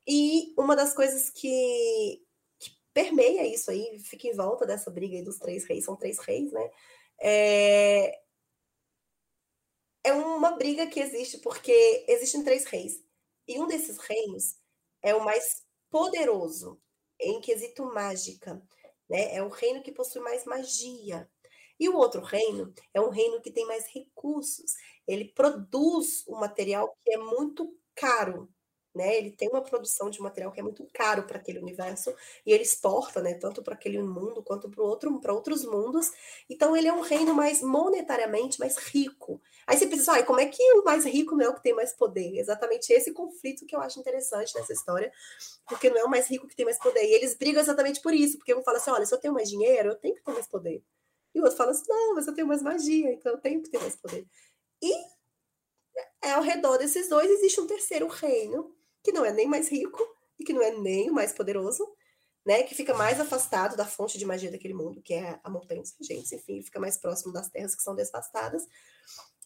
E uma das coisas que, que permeia isso aí, fica em volta dessa briga dos três reis, são três reis, né? É, é uma briga que existe porque existem três reis. E um desses reinos é o mais poderoso em quesito mágica, né? É o reino que possui mais magia. E o outro reino é um reino que tem mais recursos. Ele produz um material que é muito caro, né? Ele tem uma produção de material que é muito caro para aquele universo e ele exporta, né, tanto para aquele mundo quanto para outro, para outros mundos. Então ele é um reino mais monetariamente mais rico. Aí você pensa, ah, como é que o mais rico não é o que tem mais poder? Exatamente esse conflito que eu acho interessante nessa história, porque não é o mais rico que tem mais poder. E eles brigam exatamente por isso, porque um fala assim, olha, se eu tenho mais dinheiro, eu tenho que ter mais poder. E o outro fala assim, não, mas eu tenho mais magia, então eu tenho que ter mais poder. E é, ao redor desses dois existe um terceiro reino que não é nem mais rico e que não é nem o mais poderoso, né? Que fica mais afastado da fonte de magia daquele mundo, que é a Montanha dos Regentes, enfim, fica mais próximo das terras que são devastadas.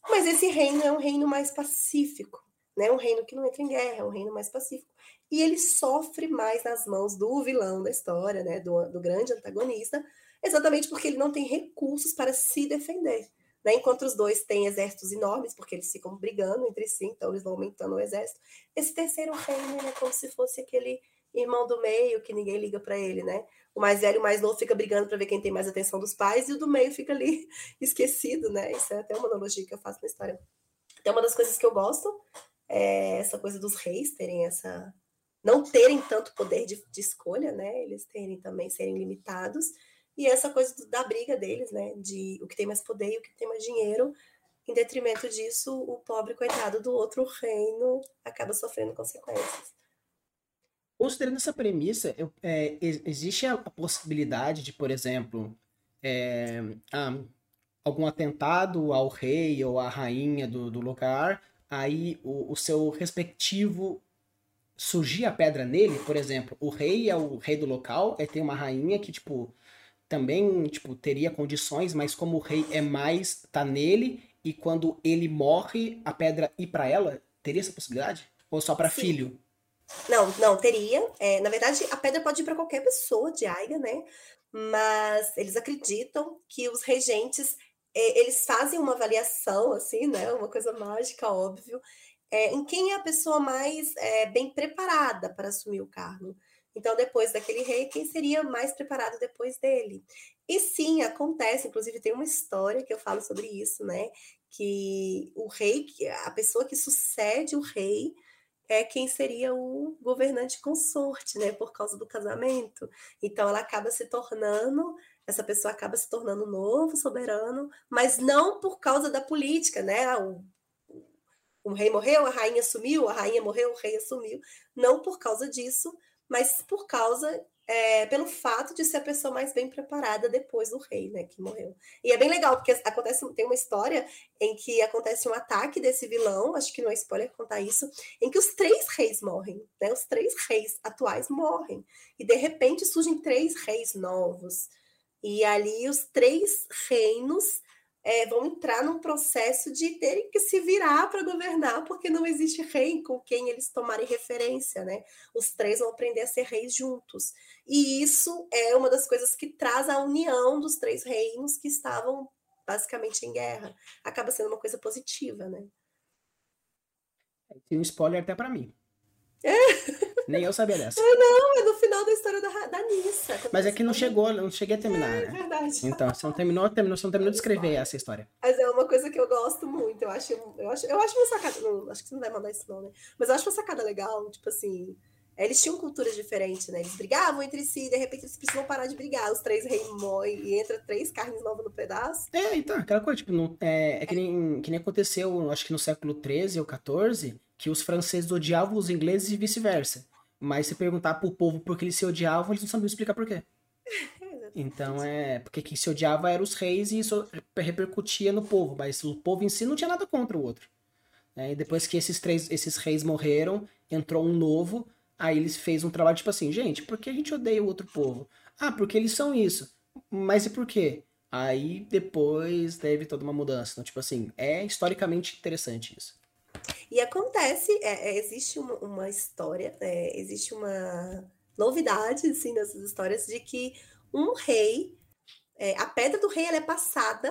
Mas esse reino é um reino mais pacífico, né? Um reino que não entra em guerra, é um reino mais pacífico. E ele sofre mais nas mãos do vilão da história, né? Do, do grande antagonista, exatamente porque ele não tem recursos para se defender. Né? Enquanto os dois têm exércitos enormes, porque eles ficam brigando entre si, então eles vão aumentando o exército. Esse terceiro reino é como se fosse aquele irmão do meio que ninguém liga para ele, né? O mais velho e o mais novo fica brigando para ver quem tem mais atenção dos pais e o do meio fica ali esquecido, né? Isso é até uma analogia que eu faço na história. Então, uma das coisas que eu gosto é essa coisa dos reis terem essa não terem tanto poder de, de escolha, né? Eles terem também serem limitados e essa coisa da briga deles, né? De o que tem mais poder e o que tem mais dinheiro. Em detrimento disso, o pobre coitado do outro reino acaba sofrendo consequências. Considerando essa premissa, eu, é, existe a, possibilidade de, por exemplo, é, ah, algum atentado ao rei ou à rainha do, do lugar, aí o, o seu respectivo surgir a pedra nele, por exemplo, o rei é o rei do local, aí tem uma rainha que, tipo, também, tipo, teria condições, mas como o rei é mais, tá nele, e quando ele morre, a pedra ir para ela, teria essa possibilidade? Ou só para filho? Não, não, teria. É, na verdade, a pedra pode ir para qualquer pessoa de Aiga, né? Mas eles acreditam que os regentes, é, eles fazem uma avaliação, assim, né? Uma coisa mágica, óbvio, é, em quem é a pessoa mais é, bem preparada para assumir o cargo. Então, depois daquele rei, quem seria mais preparado depois dele? E sim, acontece, inclusive tem uma história que eu falo sobre isso, né? Que o rei, a pessoa que sucede o rei, é quem seria o governante consorte, né? Por causa do casamento. Então, ela acaba se tornando essa pessoa acaba se tornando novo soberano, mas não por causa da política, né? Ah, o o rei morreu, a rainha sumiu, a rainha morreu, o rei assumiu. Não por causa disso, mas por causa, é, pelo fato de ser a pessoa mais bem preparada depois do rei, né, que morreu. E é bem legal, porque acontece, tem uma história em que acontece um ataque desse vilão, acho que não é spoiler contar isso, em que os três reis morrem, né, os três reis atuais morrem. E de repente surgem três reis novos. E ali os três reinos é, vão entrar num processo de terem que se virar para governar, porque não existe rei com quem eles tomarem referência, né? Os três vão aprender a ser reis juntos. E isso é uma das coisas que traz a união dos três reinos que estavam basicamente em guerra. Acaba sendo uma coisa positiva, né? Tem um spoiler até para mim. É. Nem eu sabia dessa. Ah, não, é no final da história da, da Nissa. Mas é que não chegou, não cheguei a terminar, é, né? verdade. Então, você não terminou, terminou, você não terminou de escrever essa história. Mas é uma coisa que eu gosto muito. Eu acho, eu acho, eu acho uma sacada. Não, acho que você não vai mandar isso, não, né? Mas eu acho uma sacada legal, tipo assim. Eles tinham culturas diferentes, né? Eles brigavam entre si, e de repente eles precisam parar de brigar. Os três reis morrem e entra três carnes novas no pedaço. É, então, aquela coisa, tipo, não, é, é que, nem, que nem aconteceu, acho que no século XIII ou XIV, que os franceses odiavam os ingleses e vice-versa. Mas se perguntar pro povo por que eles se odiavam, eles não sabiam explicar por quê. Então é. Porque quem se odiava eram os reis e isso repercutia no povo, mas o povo em si não tinha nada contra o outro. É, e depois que esses três, esses reis morreram, entrou um novo, aí eles fez um trabalho tipo assim, gente, por que a gente odeia o outro povo? Ah, porque eles são isso. Mas e por quê? Aí depois teve toda uma mudança. Então, tipo assim, é historicamente interessante isso. E acontece, é, é, existe uma, uma história, é, existe uma novidade assim, nessas histórias de que um rei, é, a pedra do rei ela é passada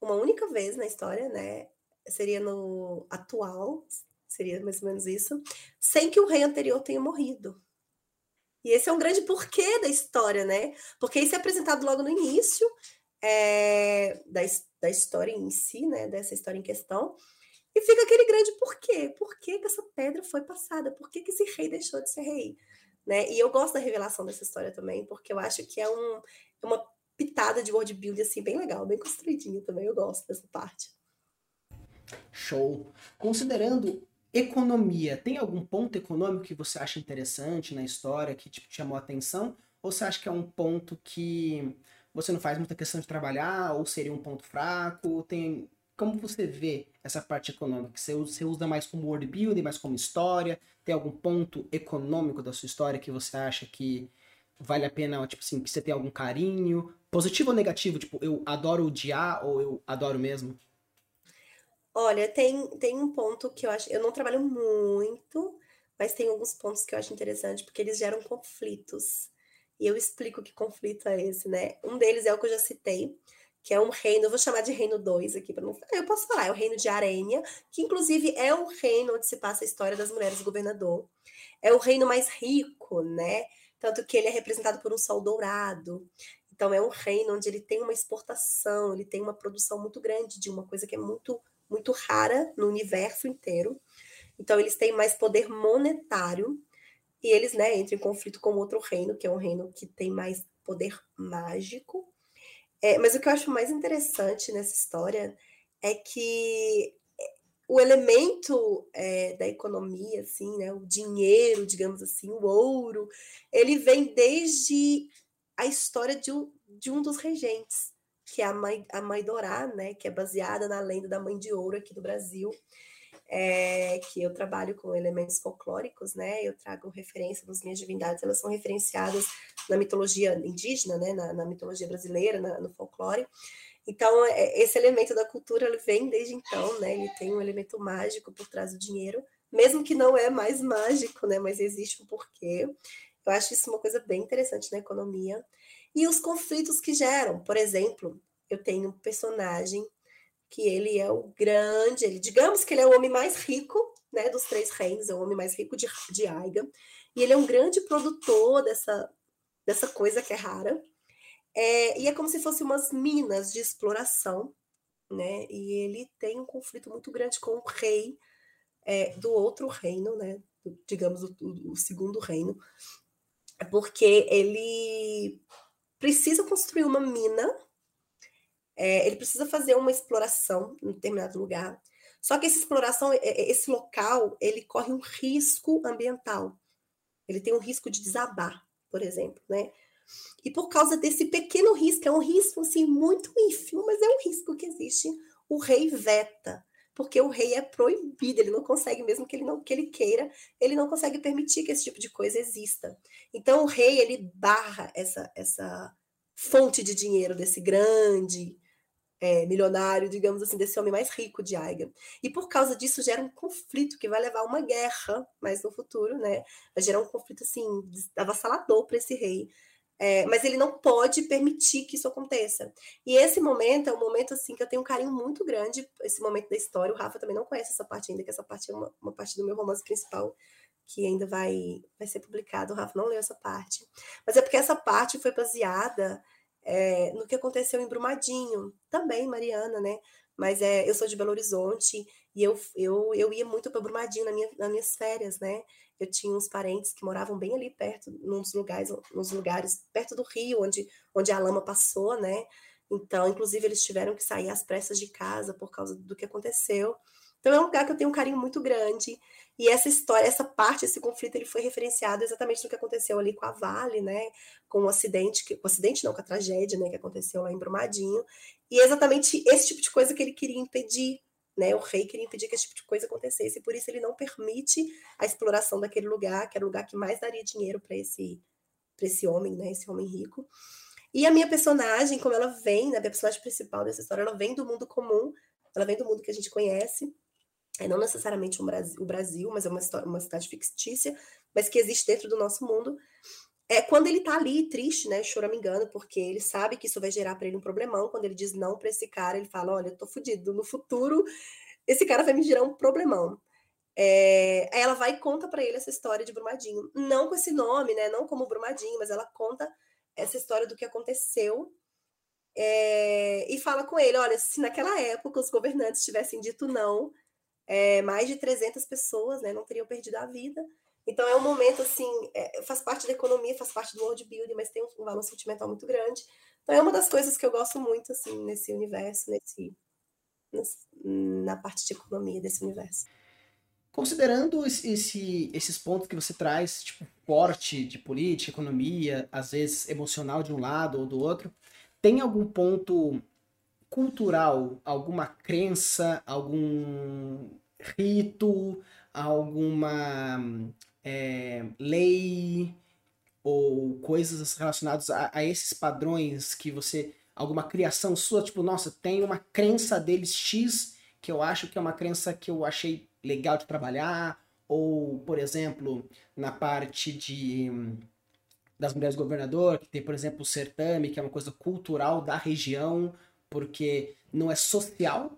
uma única vez na história, né? Seria no atual, seria mais ou menos isso, sem que o rei anterior tenha morrido. E esse é um grande porquê da história, né? Porque isso é apresentado logo no início é, da, da história em si, né? Dessa história em questão. E fica aquele grande porquê. Por que, essa pedra foi passada? Por que, que esse rei deixou de ser rei? Né? E eu gosto da revelação dessa história também, porque eu acho que é um, é uma pitada de world building assim, bem legal, bem construidinha também. Eu gosto dessa parte. Show. Considerando economia, tem algum ponto econômico que você acha interessante na história que tipo, te chamou a atenção? Ou você acha que é um ponto que você não faz muita questão de trabalhar, ou seria um ponto fraco? Tem como você vê essa parte econômica? Você, você usa mais como word building, mais como história? Tem algum ponto econômico da sua história que você acha que vale a pena, tipo assim, que você tem algum carinho? Positivo ou negativo? Tipo, eu adoro odiar ou eu adoro mesmo? Olha, tem, tem um ponto que eu acho. Eu não trabalho muito, mas tem alguns pontos que eu acho interessante, porque eles geram conflitos. E eu explico que conflito é esse, né? Um deles é o que eu já citei, que é um reino, eu vou chamar de reino 2 aqui para não. Eu posso falar, é o reino de Arênia, que inclusive é o reino onde se passa a história das mulheres do governador. É o reino mais rico, né? Tanto que ele é representado por um sol dourado. Então é um reino onde ele tem uma exportação, ele tem uma produção muito grande de uma coisa que é muito muito rara no universo inteiro. Então eles têm mais poder monetário e eles, né, entram em conflito com outro reino, que é um reino que tem mais poder mágico. É, mas o que eu acho mais interessante nessa história é que o elemento é, da economia, assim, né, o dinheiro, digamos assim, o ouro, ele vem desde a história de um, de um dos regentes, que é a mãe, a Dorá, né, que é baseada na lenda da mãe de ouro aqui do Brasil é, que eu trabalho com elementos folclóricos, né? Eu trago referência das minhas divindades, elas são referenciadas na mitologia indígena, né? Na, na mitologia brasileira, na, no folclore. Então, é, esse elemento da cultura ele vem desde então, né? Ele tem um elemento mágico por trás do dinheiro, mesmo que não é mais mágico, né? Mas existe um porquê. Eu acho isso uma coisa bem interessante na economia. E os conflitos que geram, por exemplo, eu tenho um personagem que ele é o grande, ele, digamos que ele é o homem mais rico né, dos três reinos, é o homem mais rico de, de Aiga, e ele é um grande produtor dessa, dessa coisa que é rara, é, e é como se fossem umas minas de exploração, né, e ele tem um conflito muito grande com o rei é, do outro reino, né, digamos o, o, segundo reino, porque ele precisa construir uma mina é, ele precisa fazer uma exploração em determinado lugar. Só que essa exploração, é, é, esse local, ele corre um risco ambiental. Ele tem um risco de desabar, por exemplo, né? E por causa desse pequeno risco, é um risco assim muito ínfimo, mas é um risco que existe. O rei veta, porque o rei é proibido, ele não consegue mesmo que ele não que ele queira, ele não consegue permitir que esse tipo de coisa exista. Então o rei ele barra essa essa fonte de dinheiro desse grande é, milionário, digamos assim, desse homem mais rico de Aiga. E por causa disso gera um conflito que vai levar a uma guerra mais no futuro, né? Vai gerar um conflito assim avassalador para esse rei. É, mas ele não pode permitir que isso aconteça. E esse momento é um momento assim que eu tenho um carinho muito grande, esse momento da história. O Rafa também não conhece essa parte ainda, que essa parte é uma, uma parte do meu romance principal que ainda vai, vai ser publicado. O Rafa não leu essa parte. Mas é porque essa parte foi baseada é, no que aconteceu em Brumadinho, também, Mariana, né? Mas é, eu sou de Belo Horizonte e eu, eu, eu ia muito para Brumadinho na minha, nas minhas férias, né? Eu tinha uns parentes que moravam bem ali perto, nos lugares, nos lugares perto do rio, onde, onde a lama passou, né? Então, inclusive, eles tiveram que sair às pressas de casa por causa do que aconteceu. Então, é um lugar que eu tenho um carinho muito grande. E essa história, essa parte, esse conflito, ele foi referenciado exatamente no que aconteceu ali com a Vale, né? Com o acidente, que, o acidente não, com a tragédia, né? Que aconteceu lá em Brumadinho. E é exatamente esse tipo de coisa que ele queria impedir, né? O rei queria impedir que esse tipo de coisa acontecesse. E por isso ele não permite a exploração daquele lugar, que era o lugar que mais daria dinheiro para esse, esse homem, né? Esse homem rico. E a minha personagem, como ela vem, né? A personagem principal dessa história, ela vem do mundo comum, ela vem do mundo que a gente conhece é não necessariamente um Brasil, o Brasil, mas é uma, história, uma cidade fictícia, mas que existe dentro do nosso mundo. É quando ele tá ali triste, né, choramingando, porque ele sabe que isso vai gerar para ele um problemão. Quando ele diz não para esse cara, ele fala: Olha, eu tô fudido, no futuro esse cara vai me gerar um problemão. É, ela vai e conta para ele essa história de Brumadinho. Não com esse nome, né? Não como Brumadinho, mas ela conta essa história do que aconteceu. É, e fala com ele: olha, se naquela época os governantes tivessem dito não, é, mais de 300 pessoas né, não teriam perdido a vida. Então é um momento assim, é, faz parte da economia, faz parte do world building, mas tem um valor sentimental muito grande. Então é uma das coisas que eu gosto muito assim nesse universo, nesse, nesse na parte de economia desse universo. Considerando esse, esses pontos que você traz, tipo porte de política, economia, às vezes emocional de um lado ou do outro, tem algum ponto cultural, alguma crença, algum rito, alguma é, lei ou coisas relacionadas a, a, esses padrões que você. alguma criação sua, tipo, nossa, tem uma crença deles X que eu acho que é uma crença que eu achei legal de trabalhar, ou, por exemplo, na parte de das mulheres governador, que tem, por exemplo, o certame, que é uma coisa cultural da região, porque não é social,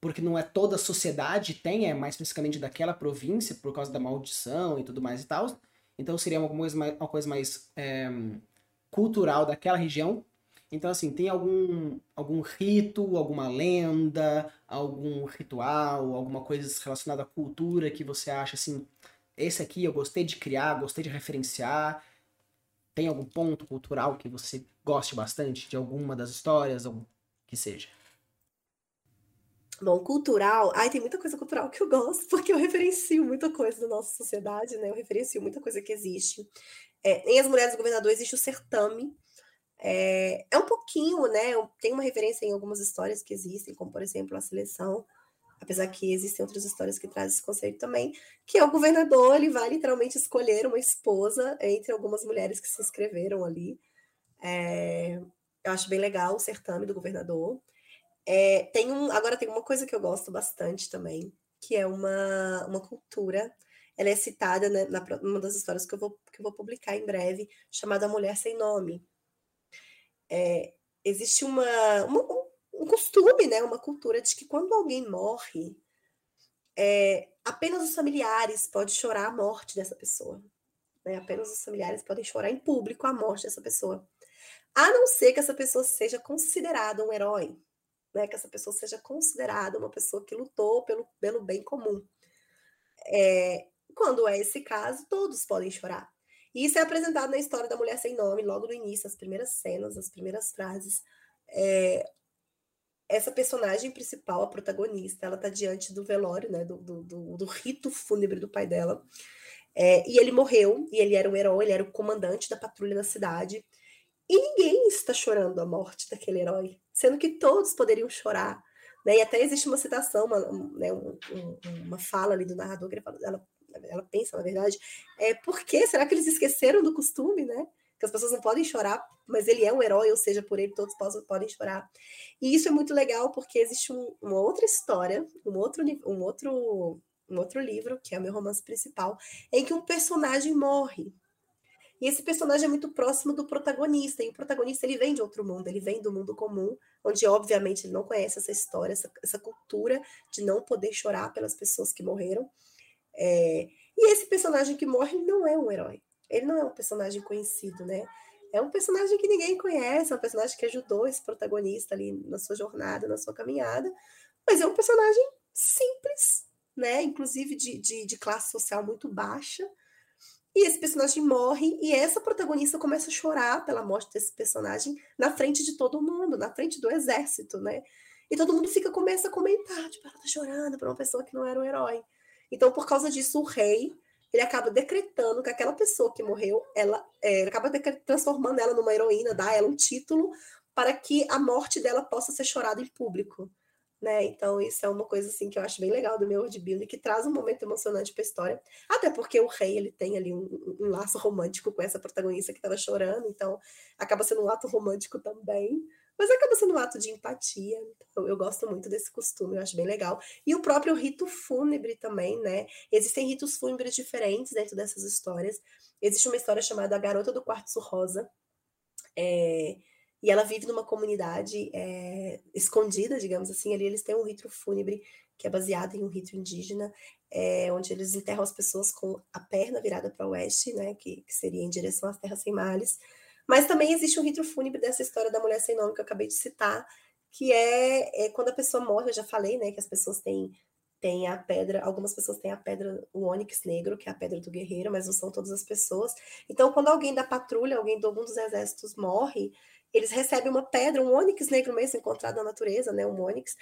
porque não é toda a sociedade tem, é mais especificamente daquela província, por causa da maldição e tudo mais e tal. Então seria uma coisa mais, uma coisa mais é, cultural daquela região. Então, assim, tem algum, algum rito, alguma lenda, algum ritual, alguma coisa relacionada à cultura que você acha assim, esse aqui eu gostei de criar, gostei de referenciar. Tem algum ponto cultural que você goste bastante de alguma das histórias, ou que seja? Bom, cultural. Ai, tem muita coisa cultural que eu gosto, porque eu referencio muita coisa da nossa sociedade, né? Eu referencio muita coisa que existe. É, em As Mulheres do Governador existe o certame. É, é um pouquinho, né? Tem uma referência em algumas histórias que existem, como, por exemplo, a seleção apesar que existem outras histórias que trazem esse conceito também, que é o governador, ele vai literalmente escolher uma esposa entre algumas mulheres que se inscreveram ali. É, eu acho bem legal o certame do governador. É, tem um, agora tem uma coisa que eu gosto bastante também, que é uma, uma cultura. Ela é citada né, na, numa das histórias que eu, vou, que eu vou publicar em breve, chamada Mulher Sem Nome. É, existe uma, uma, um costume, né, uma cultura de que quando alguém morre, é, apenas os familiares podem chorar a morte dessa pessoa. Né? Apenas os familiares podem chorar em público a morte dessa pessoa. A não ser que essa pessoa seja considerada um herói, né? que essa pessoa seja considerada uma pessoa que lutou pelo, pelo bem comum. É, quando é esse caso, todos podem chorar. E isso é apresentado na história da Mulher Sem Nome, logo no início, as primeiras cenas, as primeiras frases. É, essa personagem principal, a protagonista, ela tá diante do velório, né, do, do, do, do rito fúnebre do pai dela. É, e ele morreu, e ele era um herói, ele era o comandante da patrulha na cidade. E ninguém está chorando a morte daquele herói, sendo que todos poderiam chorar. Né? E até existe uma citação, uma, né, um, um, uma fala ali do narrador, que ela, ela pensa, na verdade, é por que será que eles esqueceram do costume, né? que as pessoas não podem chorar, mas ele é um herói, ou seja, por ele todos podem chorar. E isso é muito legal porque existe um, uma outra história, um outro, um outro, um outro livro, que é o meu romance principal, em que um personagem morre. E esse personagem é muito próximo do protagonista, e o protagonista ele vem de outro mundo, ele vem do mundo comum, onde obviamente ele não conhece essa história, essa, essa cultura de não poder chorar pelas pessoas que morreram. É, e esse personagem que morre não é um herói. Ele não é um personagem conhecido, né? É um personagem que ninguém conhece, é um personagem que ajudou esse protagonista ali na sua jornada, na sua caminhada, mas é um personagem simples, né? Inclusive de, de, de classe social muito baixa. E esse personagem morre e essa protagonista começa a chorar pela morte desse personagem na frente de todo mundo, na frente do exército, né? E todo mundo fica começa a comentar, tipo, ela tá chorando por uma pessoa que não era um herói. Então, por causa disso, o rei ele acaba decretando que aquela pessoa que morreu, ela é, acaba transformando ela numa heroína, dá ela um título para que a morte dela possa ser chorada em público. Né? Então, isso é uma coisa assim que eu acho bem legal do meu world que traz um momento emocionante para a história. Até porque o rei ele tem ali um, um laço romântico com essa protagonista que estava chorando, então acaba sendo um ato romântico também mas acaba sendo um ato de empatia. Então, eu gosto muito desse costume, eu acho bem legal. E o próprio rito fúnebre também, né? Existem ritos fúnebres diferentes dentro dessas histórias. Existe uma história chamada A Garota do Quartzo Rosa, é, e ela vive numa comunidade é, escondida, digamos assim. Ali eles têm um rito fúnebre que é baseado em um rito indígena, é, onde eles enterram as pessoas com a perna virada para o oeste, né? Que, que seria em direção às terras sem males mas também existe um rito fúnebre dessa história da mulher sem nome que eu acabei de citar, que é, é quando a pessoa morre, eu já falei, né, que as pessoas têm tem a pedra, algumas pessoas têm a pedra, o ônix negro, que é a pedra do guerreiro, mas não são todas as pessoas. Então, quando alguém da patrulha, alguém de algum dos exércitos morre, eles recebem uma pedra, um ônix negro mesmo, encontrado na natureza, né, um ônix,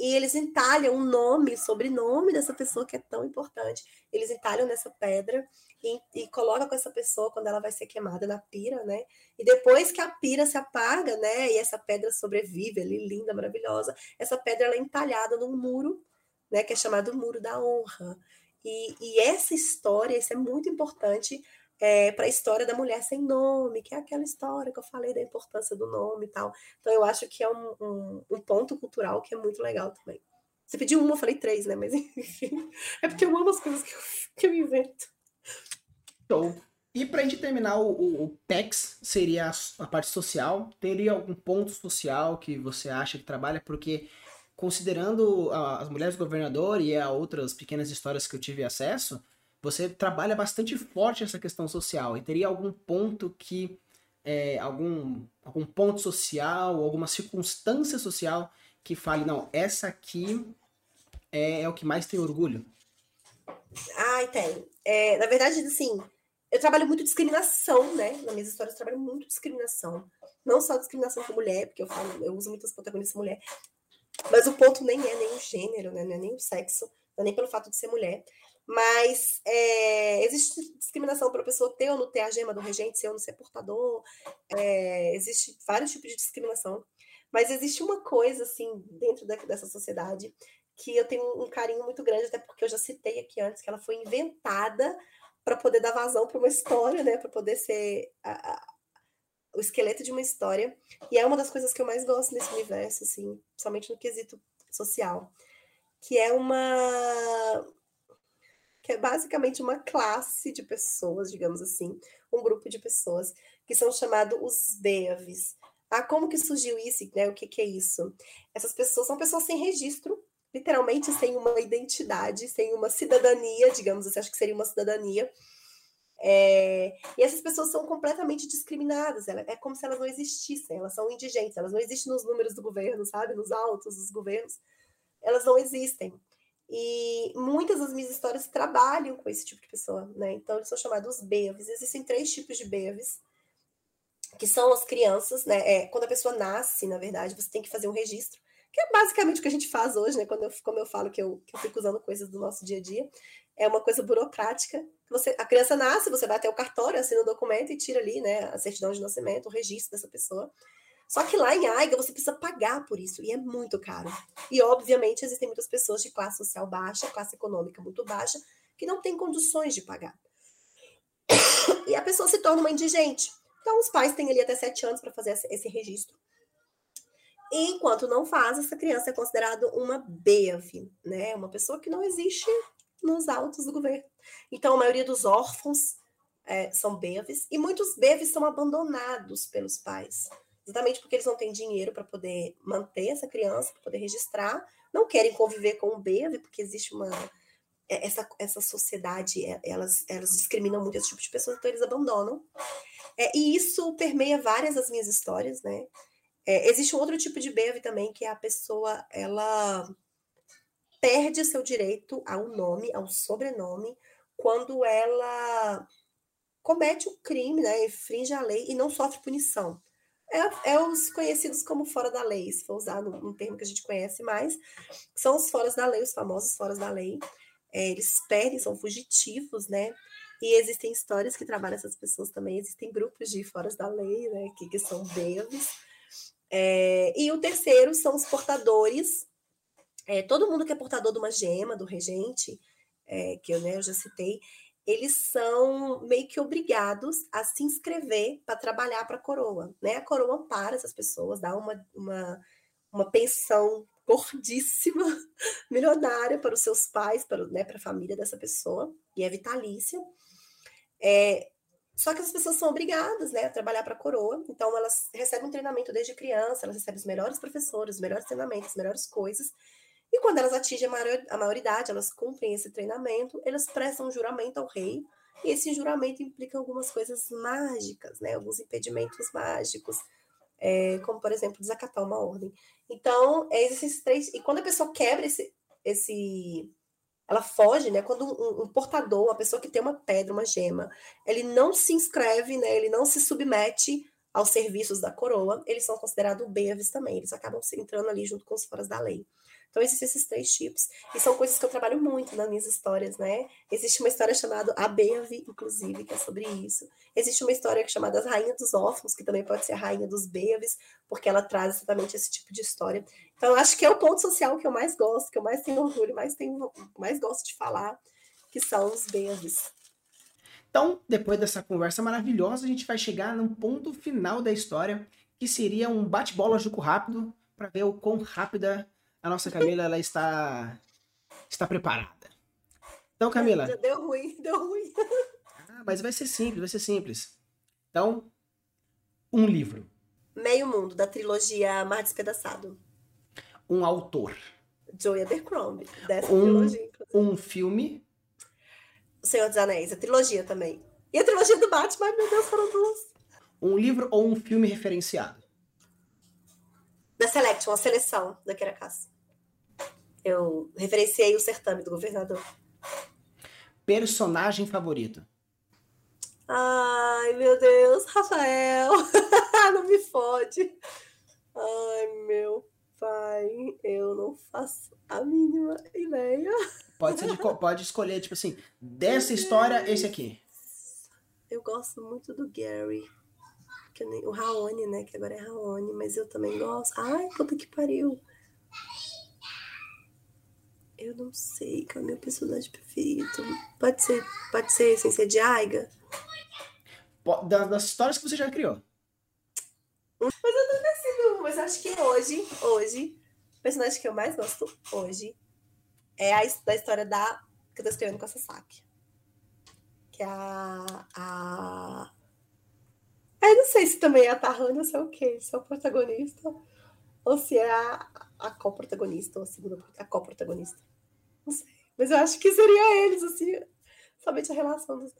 e eles entalham um nome, sobrenome dessa pessoa que é tão importante. Eles entalham nessa pedra e, e colocam com essa pessoa quando ela vai ser queimada na pira, né? E depois que a pira se apaga, né? E essa pedra sobrevive ali, linda, maravilhosa. Essa pedra ela é entalhada num muro, né? Que é chamado Muro da Honra. E, e essa história, isso é muito importante é, para a história da mulher sem nome, que é aquela história que eu falei da importância do nome e tal. Então, eu acho que é um, um, um ponto cultural que é muito legal também. Você pediu uma, eu falei três, né? Mas enfim, é porque eu amo as coisas que eu, que eu invento. Show. E pra gente terminar, o, o, PEX seria a, a, parte social. Teria algum ponto social que você acha que trabalha? Porque, considerando a, as mulheres do governador e a outras pequenas histórias que eu tive acesso, você trabalha bastante forte essa questão social. E teria algum ponto que. É, algum, algum ponto social, alguma circunstância social que fale, não, essa aqui é, é o que mais tem orgulho? Ai, tem. É, na verdade, assim, eu trabalho muito discriminação, né? Na minhas histórias eu trabalho muito discriminação. Não só discriminação com mulher, porque eu falo, eu uso muitas protagonistas mulher. Mas o ponto nem é nem o gênero, né? Não é nem o sexo, não é nem pelo fato de ser mulher. Mas é, existe discriminação para a pessoa ter ou não ter a gema do regente, ser ou não ser portador. É, existe vários tipos de discriminação. Mas existe uma coisa, assim, dentro da, dessa sociedade que eu tenho um carinho muito grande, até porque eu já citei aqui antes que ela foi inventada para poder dar vazão para uma história, né? Para poder ser a, a, o esqueleto de uma história. E é uma das coisas que eu mais gosto nesse universo, assim, somente no quesito social, que é uma que é basicamente uma classe de pessoas, digamos assim, um grupo de pessoas que são chamados os Beavis. Ah, como que surgiu isso? Né? O que, que é isso? Essas pessoas são pessoas sem registro literalmente sem uma identidade, sem uma cidadania, digamos assim, acho que seria uma cidadania. É, e essas pessoas são completamente discriminadas, é como se elas não existissem, elas são indigentes, elas não existem nos números do governo, sabe? Nos altos dos governos, elas não existem. E muitas das minhas histórias trabalham com esse tipo de pessoa, né? Então, eles são chamados BEVs. Existem três tipos de BEVs, que são as crianças, né? É, quando a pessoa nasce, na verdade, você tem que fazer um registro que é basicamente o que a gente faz hoje, né? Quando eu, como eu falo que eu, que eu fico usando coisas do nosso dia a dia, é uma coisa burocrática. Você, a criança nasce, você vai até o cartório, assina o documento e tira ali, né, a certidão de nascimento, o registro dessa pessoa. Só que lá em Aiga você precisa pagar por isso, e é muito caro. E, obviamente, existem muitas pessoas de classe social baixa, classe econômica muito baixa, que não têm condições de pagar. E a pessoa se torna uma indigente. Então, os pais têm ali até sete anos para fazer esse registro. E enquanto não faz, essa criança é considerada uma BEAV, né? Uma pessoa que não existe nos autos do governo. Então, a maioria dos órfãos é, são BEAVs, e muitos BEAVs são abandonados pelos pais, exatamente porque eles não têm dinheiro para poder manter essa criança, para poder registrar, não querem conviver com o BEAV, porque existe uma. É, essa, essa sociedade, é, elas, elas discriminam muito esse tipo de pessoas, então eles abandonam. É, e isso permeia várias das minhas histórias, né? É, existe um outro tipo de BEV também, que é a pessoa, ela perde seu direito ao nome, ao sobrenome, quando ela comete um crime, né, infringe a lei e não sofre punição. É, é, os conhecidos como fora da lei, se for usar um, termo que a gente conhece mais, são os foras da lei, os famosos foras da lei. É, eles perdem, são fugitivos, né? E existem histórias que trabalham essas pessoas também, existem grupos de foras da lei, né, que, que são BEVs, é, e o terceiro são os portadores. É, todo mundo que é portador de uma gema, do regente, é, que eu, né, eu já citei, eles são meio que obrigados a se inscrever para trabalhar para a coroa. Né? A coroa ampara essas pessoas, dá uma, uma, uma pensão gordíssima, milionária para os seus pais, para, né, para a família dessa pessoa, e é vitalícia. É, só que as pessoas são obrigadas né, a trabalhar para a coroa, então elas recebem um treinamento desde criança, elas recebem os melhores professores, os melhores treinamentos, as melhores coisas. E quando elas atingem a, maior, a maioridade, elas cumprem esse treinamento, elas prestam um juramento ao rei, e esse juramento implica algumas coisas mágicas, né, alguns impedimentos mágicos, é, como, por exemplo, desacatar uma ordem. Então, é esses três. E quando a pessoa quebra esse, esse ela foge, né? Quando um, um, portador, uma pessoa que tem uma pedra, uma gema, ele não se inscreve, né? Ele não se submete aos serviços da coroa, eles são considerados beavis também, eles acabam entrando ali junto com os foras da lei. Então, existem esses três tipos, e são coisas que eu trabalho muito nas minhas histórias, né? Existe uma história chamada A Beave, inclusive, que é sobre isso. Existe uma história chamada As Rainhas dos Órfãos, que também pode ser a Rainha dos Beaves, porque ela traz exatamente esse tipo de história. Então, acho que é o ponto social que eu mais gosto, que eu mais tenho orgulho, mais, tenho, mais gosto de falar, que são os Beaves. Então, depois dessa conversa maravilhosa, a gente vai chegar no ponto final da história, que seria um bate-bola jogo rápido, para ver o quão rápida a nossa Camila ela está está preparada. Então, Camila. Já deu ruim, deu ruim. Ah, mas vai ser simples, vai ser simples. Então, um livro. Meio Mundo, da trilogia Mar Despedaçado. Um autor. Joey Abercrombie, dessa Um, trilogia. inclusive. um filme. O Senhor dos Anéis, a trilogia também. E a trilogia do Batman, meu Deus, foram duas. Um livro ou um filme referenciado. Da Selection, a seleção da Queracás. Eu referenciei o certame do governador. Personagem favorito. Ai, meu Deus, Rafael, não me fode. Ai, meu pai, eu não faço a mínima ideia. Pode, ser de pode escolher, tipo assim, dessa história, esse aqui. Eu gosto muito do Gary. Nem- o Raoni, né? Que agora é Raoni, mas eu também gosto. Ai, puta que pariu. Eu não sei qual é o meu personagem preferido. Pode ser, pode ser sem ser de Aiga? Po- da- Das histórias que você já criou. Não, mas acho que hoje, hoje, o personagem que eu mais gosto hoje é a da história da que eu tô escrevendo com a Sasaki. Que é a. a... Eu não sei se também é a Tahani ou se é o quê? Se é o protagonista. Ou se é a, a co-protagonista, ou a segunda a co-protagonista. Não sei. Mas eu acho que seria eles, assim. Somente a relação dos.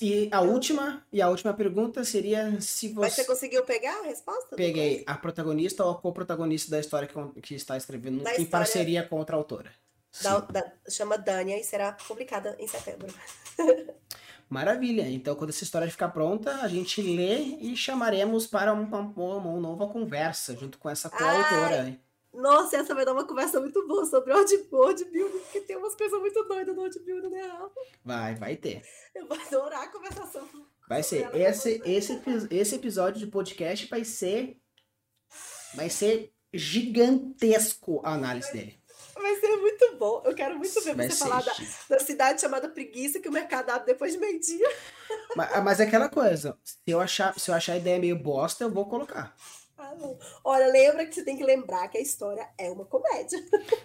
E a última, e a última pergunta seria se Mas você você conseguiu pegar a resposta? peguei a protagonista ou a co-protagonista da história que, que está escrevendo Da em história- parceria com outra autora. Da, da- chama Dânia e será publicada em setembro. Maravilha. Então, quando essa história ficar pronta, a gente lê e chamaremos para um- uma, uma nova conversa junto com essa coautora. Nossa, essa vai dar uma conversa muito boa sobre world building, porque tem umas coisas muito doidas no world building, né? Vai, vai ter. Eu vou adorar a conversação. Vai ser. Esse, esse, esse episódio de podcast vai ser. Vai ser gigantesco a análise dele. Vai ser muito bom. Eu quero muito ver Vai você falar da, da cidade chamada Preguiça, que o mercado abre depois de meio-dia. Mas, mas é aquela coisa. Se eu, achar, se eu achar a ideia meio bosta, eu vou colocar. Ah, não. Olha, lembra que você tem que lembrar que a história é uma comédia.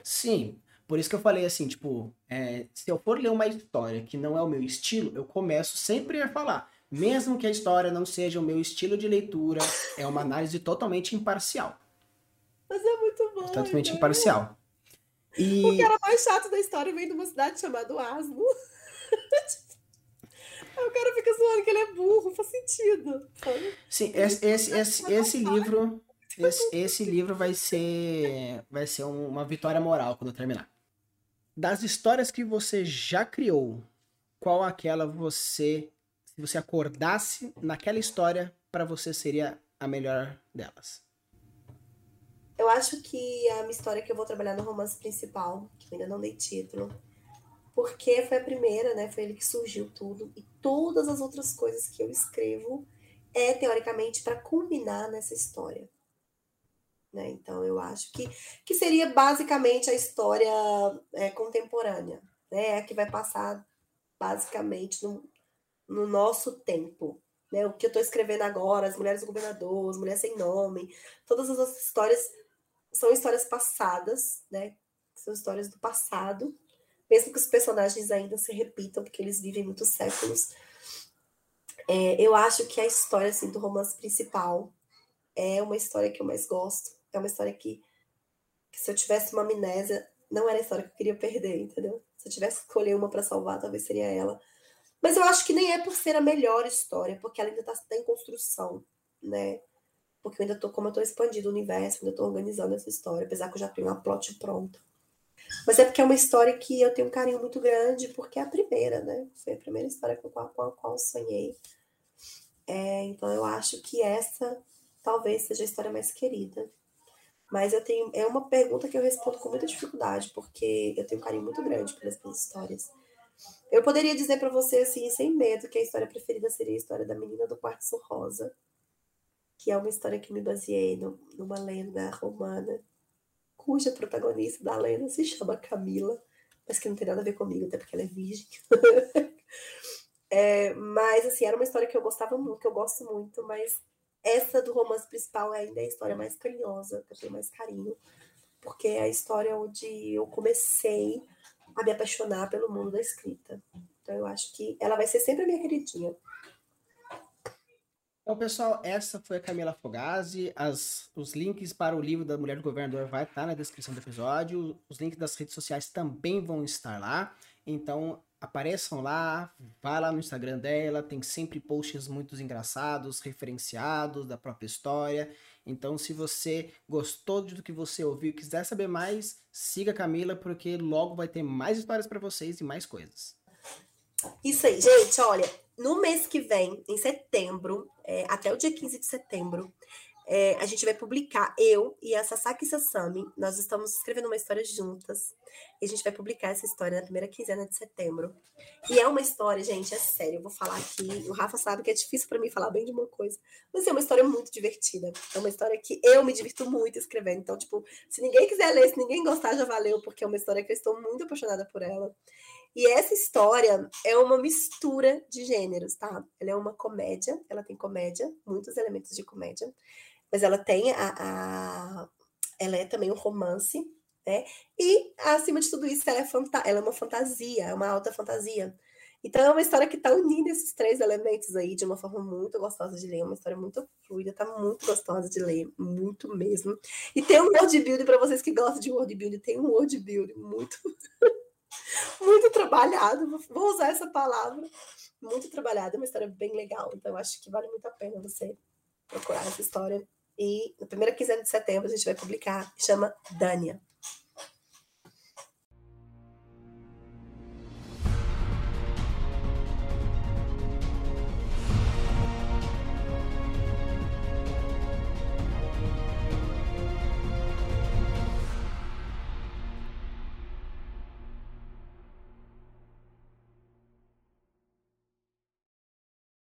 Sim. Por isso que eu falei assim, tipo, é, se eu for ler uma história que não é o meu estilo, eu começo sempre a falar. Mesmo que a história não seja o meu estilo de leitura, é uma análise totalmente imparcial. Mas é muito bom. Totalmente né? imparcial. E. O cara mais chato da história vem de uma cidade chamada Asno. O cara fica zoando que ele é burro, faz sentido. sabe? Sim, esse, esse, esse, esse livro. Esse, esse livro vai ser. Vai ser um- uma vitória moral quando eu terminar. Das histórias que você já criou, qual aquela você. Se você acordasse naquela história, pra você seria a melhor delas? Eu acho que a minha história que eu vou trabalhar no romance principal, que eu ainda não dei título, porque foi a primeira, né? Foi ele que surgiu tudo. E todas as outras coisas que eu escrevo é, teoricamente, para culminar nessa história. Né? Então, eu acho que, que seria basicamente a história é, contemporânea, né? A que vai passar basicamente no, no nosso tempo. Né? O que eu estou escrevendo agora, As Mulheres do Governador, As Mulheres Sem Nome, todas as outras histórias são histórias passadas, né? São histórias do passado, mesmo que os personagens ainda se repitam, porque eles vivem muitos séculos. É, eu acho que a história assim, do romance principal é uma história que eu mais gosto. É uma história que, que se eu tivesse uma amnésia, não era a história que eu queria perder, entendeu? Se eu tivesse que escolher uma para salvar, talvez seria ela. Mas eu acho que nem é por ser a melhor história, porque ela ainda está em construção, né? Porque eu ainda tô, como eu tô expandindo o universo, ainda tô organizando essa história, apesar que eu já tenho uma plot pronta. Mas é porque é uma história que eu tenho um carinho muito grande, porque é a primeira, né? Foi a primeira história com a, com a qual sonhei. É, então eu acho que essa talvez seja a história mais querida. Mas eu tenho. É uma pergunta que eu respondo com muita dificuldade, porque eu tenho um carinho muito grande pelas minhas histórias. Eu poderia dizer para você, assim, sem medo, que a história preferida seria a história da menina do quartzo rosa, que é uma história que me baseei no, numa lenda romana, cuja protagonista da lenda se chama Camila, mas que não tem nada a ver comigo, até porque ela é virgem. é, mas, assim, era uma história que eu gostava muito, que eu gosto muito, mas essa do romance principal ainda é a história mais carinhosa, que eu tenho mais carinho, porque é a história onde eu comecei a me apaixonar pelo mundo da escrita. Então eu acho que ela vai ser sempre a minha queridinha. Então, pessoal, essa foi a Camila Fogazzi. As, os links para o livro da Mulher do Governador vai estar na descrição do episódio. Os links das redes sociais também vão estar lá. Então, apareçam lá, vá lá no Instagram dela, tem sempre posts muito engraçados, referenciados da própria história. Então, se você gostou do que você ouviu e quiser saber mais, siga a Camila, porque logo vai ter mais histórias para vocês e mais coisas. Isso aí, gente, olha, no mês que vem, em setembro, é, até o dia 15 de setembro, é, a gente vai publicar, eu e a Sasaki Sasami, nós estamos escrevendo uma história juntas, e a gente vai publicar essa história na primeira quinzena de setembro. E é uma história, gente, é sério, eu vou falar aqui, o Rafa sabe que é difícil para mim falar bem de uma coisa, mas é uma história muito divertida, é uma história que eu me divirto muito escrevendo, então, tipo, se ninguém quiser ler, se ninguém gostar, já valeu, porque é uma história que eu estou muito apaixonada por ela. E essa história é uma mistura de gêneros, tá? Ela é uma comédia, ela tem comédia, muitos elementos de comédia, mas ela tem a, a ela é também um romance, né? E acima de tudo isso, ela é, fanta ela é uma fantasia, é uma alta fantasia. Então é uma história que está unindo esses três elementos aí de uma forma muito gostosa de ler, uma história muito fluida, tá muito gostosa de ler, muito mesmo. E tem um world building para vocês que gostam de world building, tem um world building muito muito trabalhado, vou usar essa palavra, muito trabalhado, é uma história bem legal, então acho que vale muito a pena você procurar essa história. E na primeira quinzena de setembro a gente vai publicar, chama Dânia.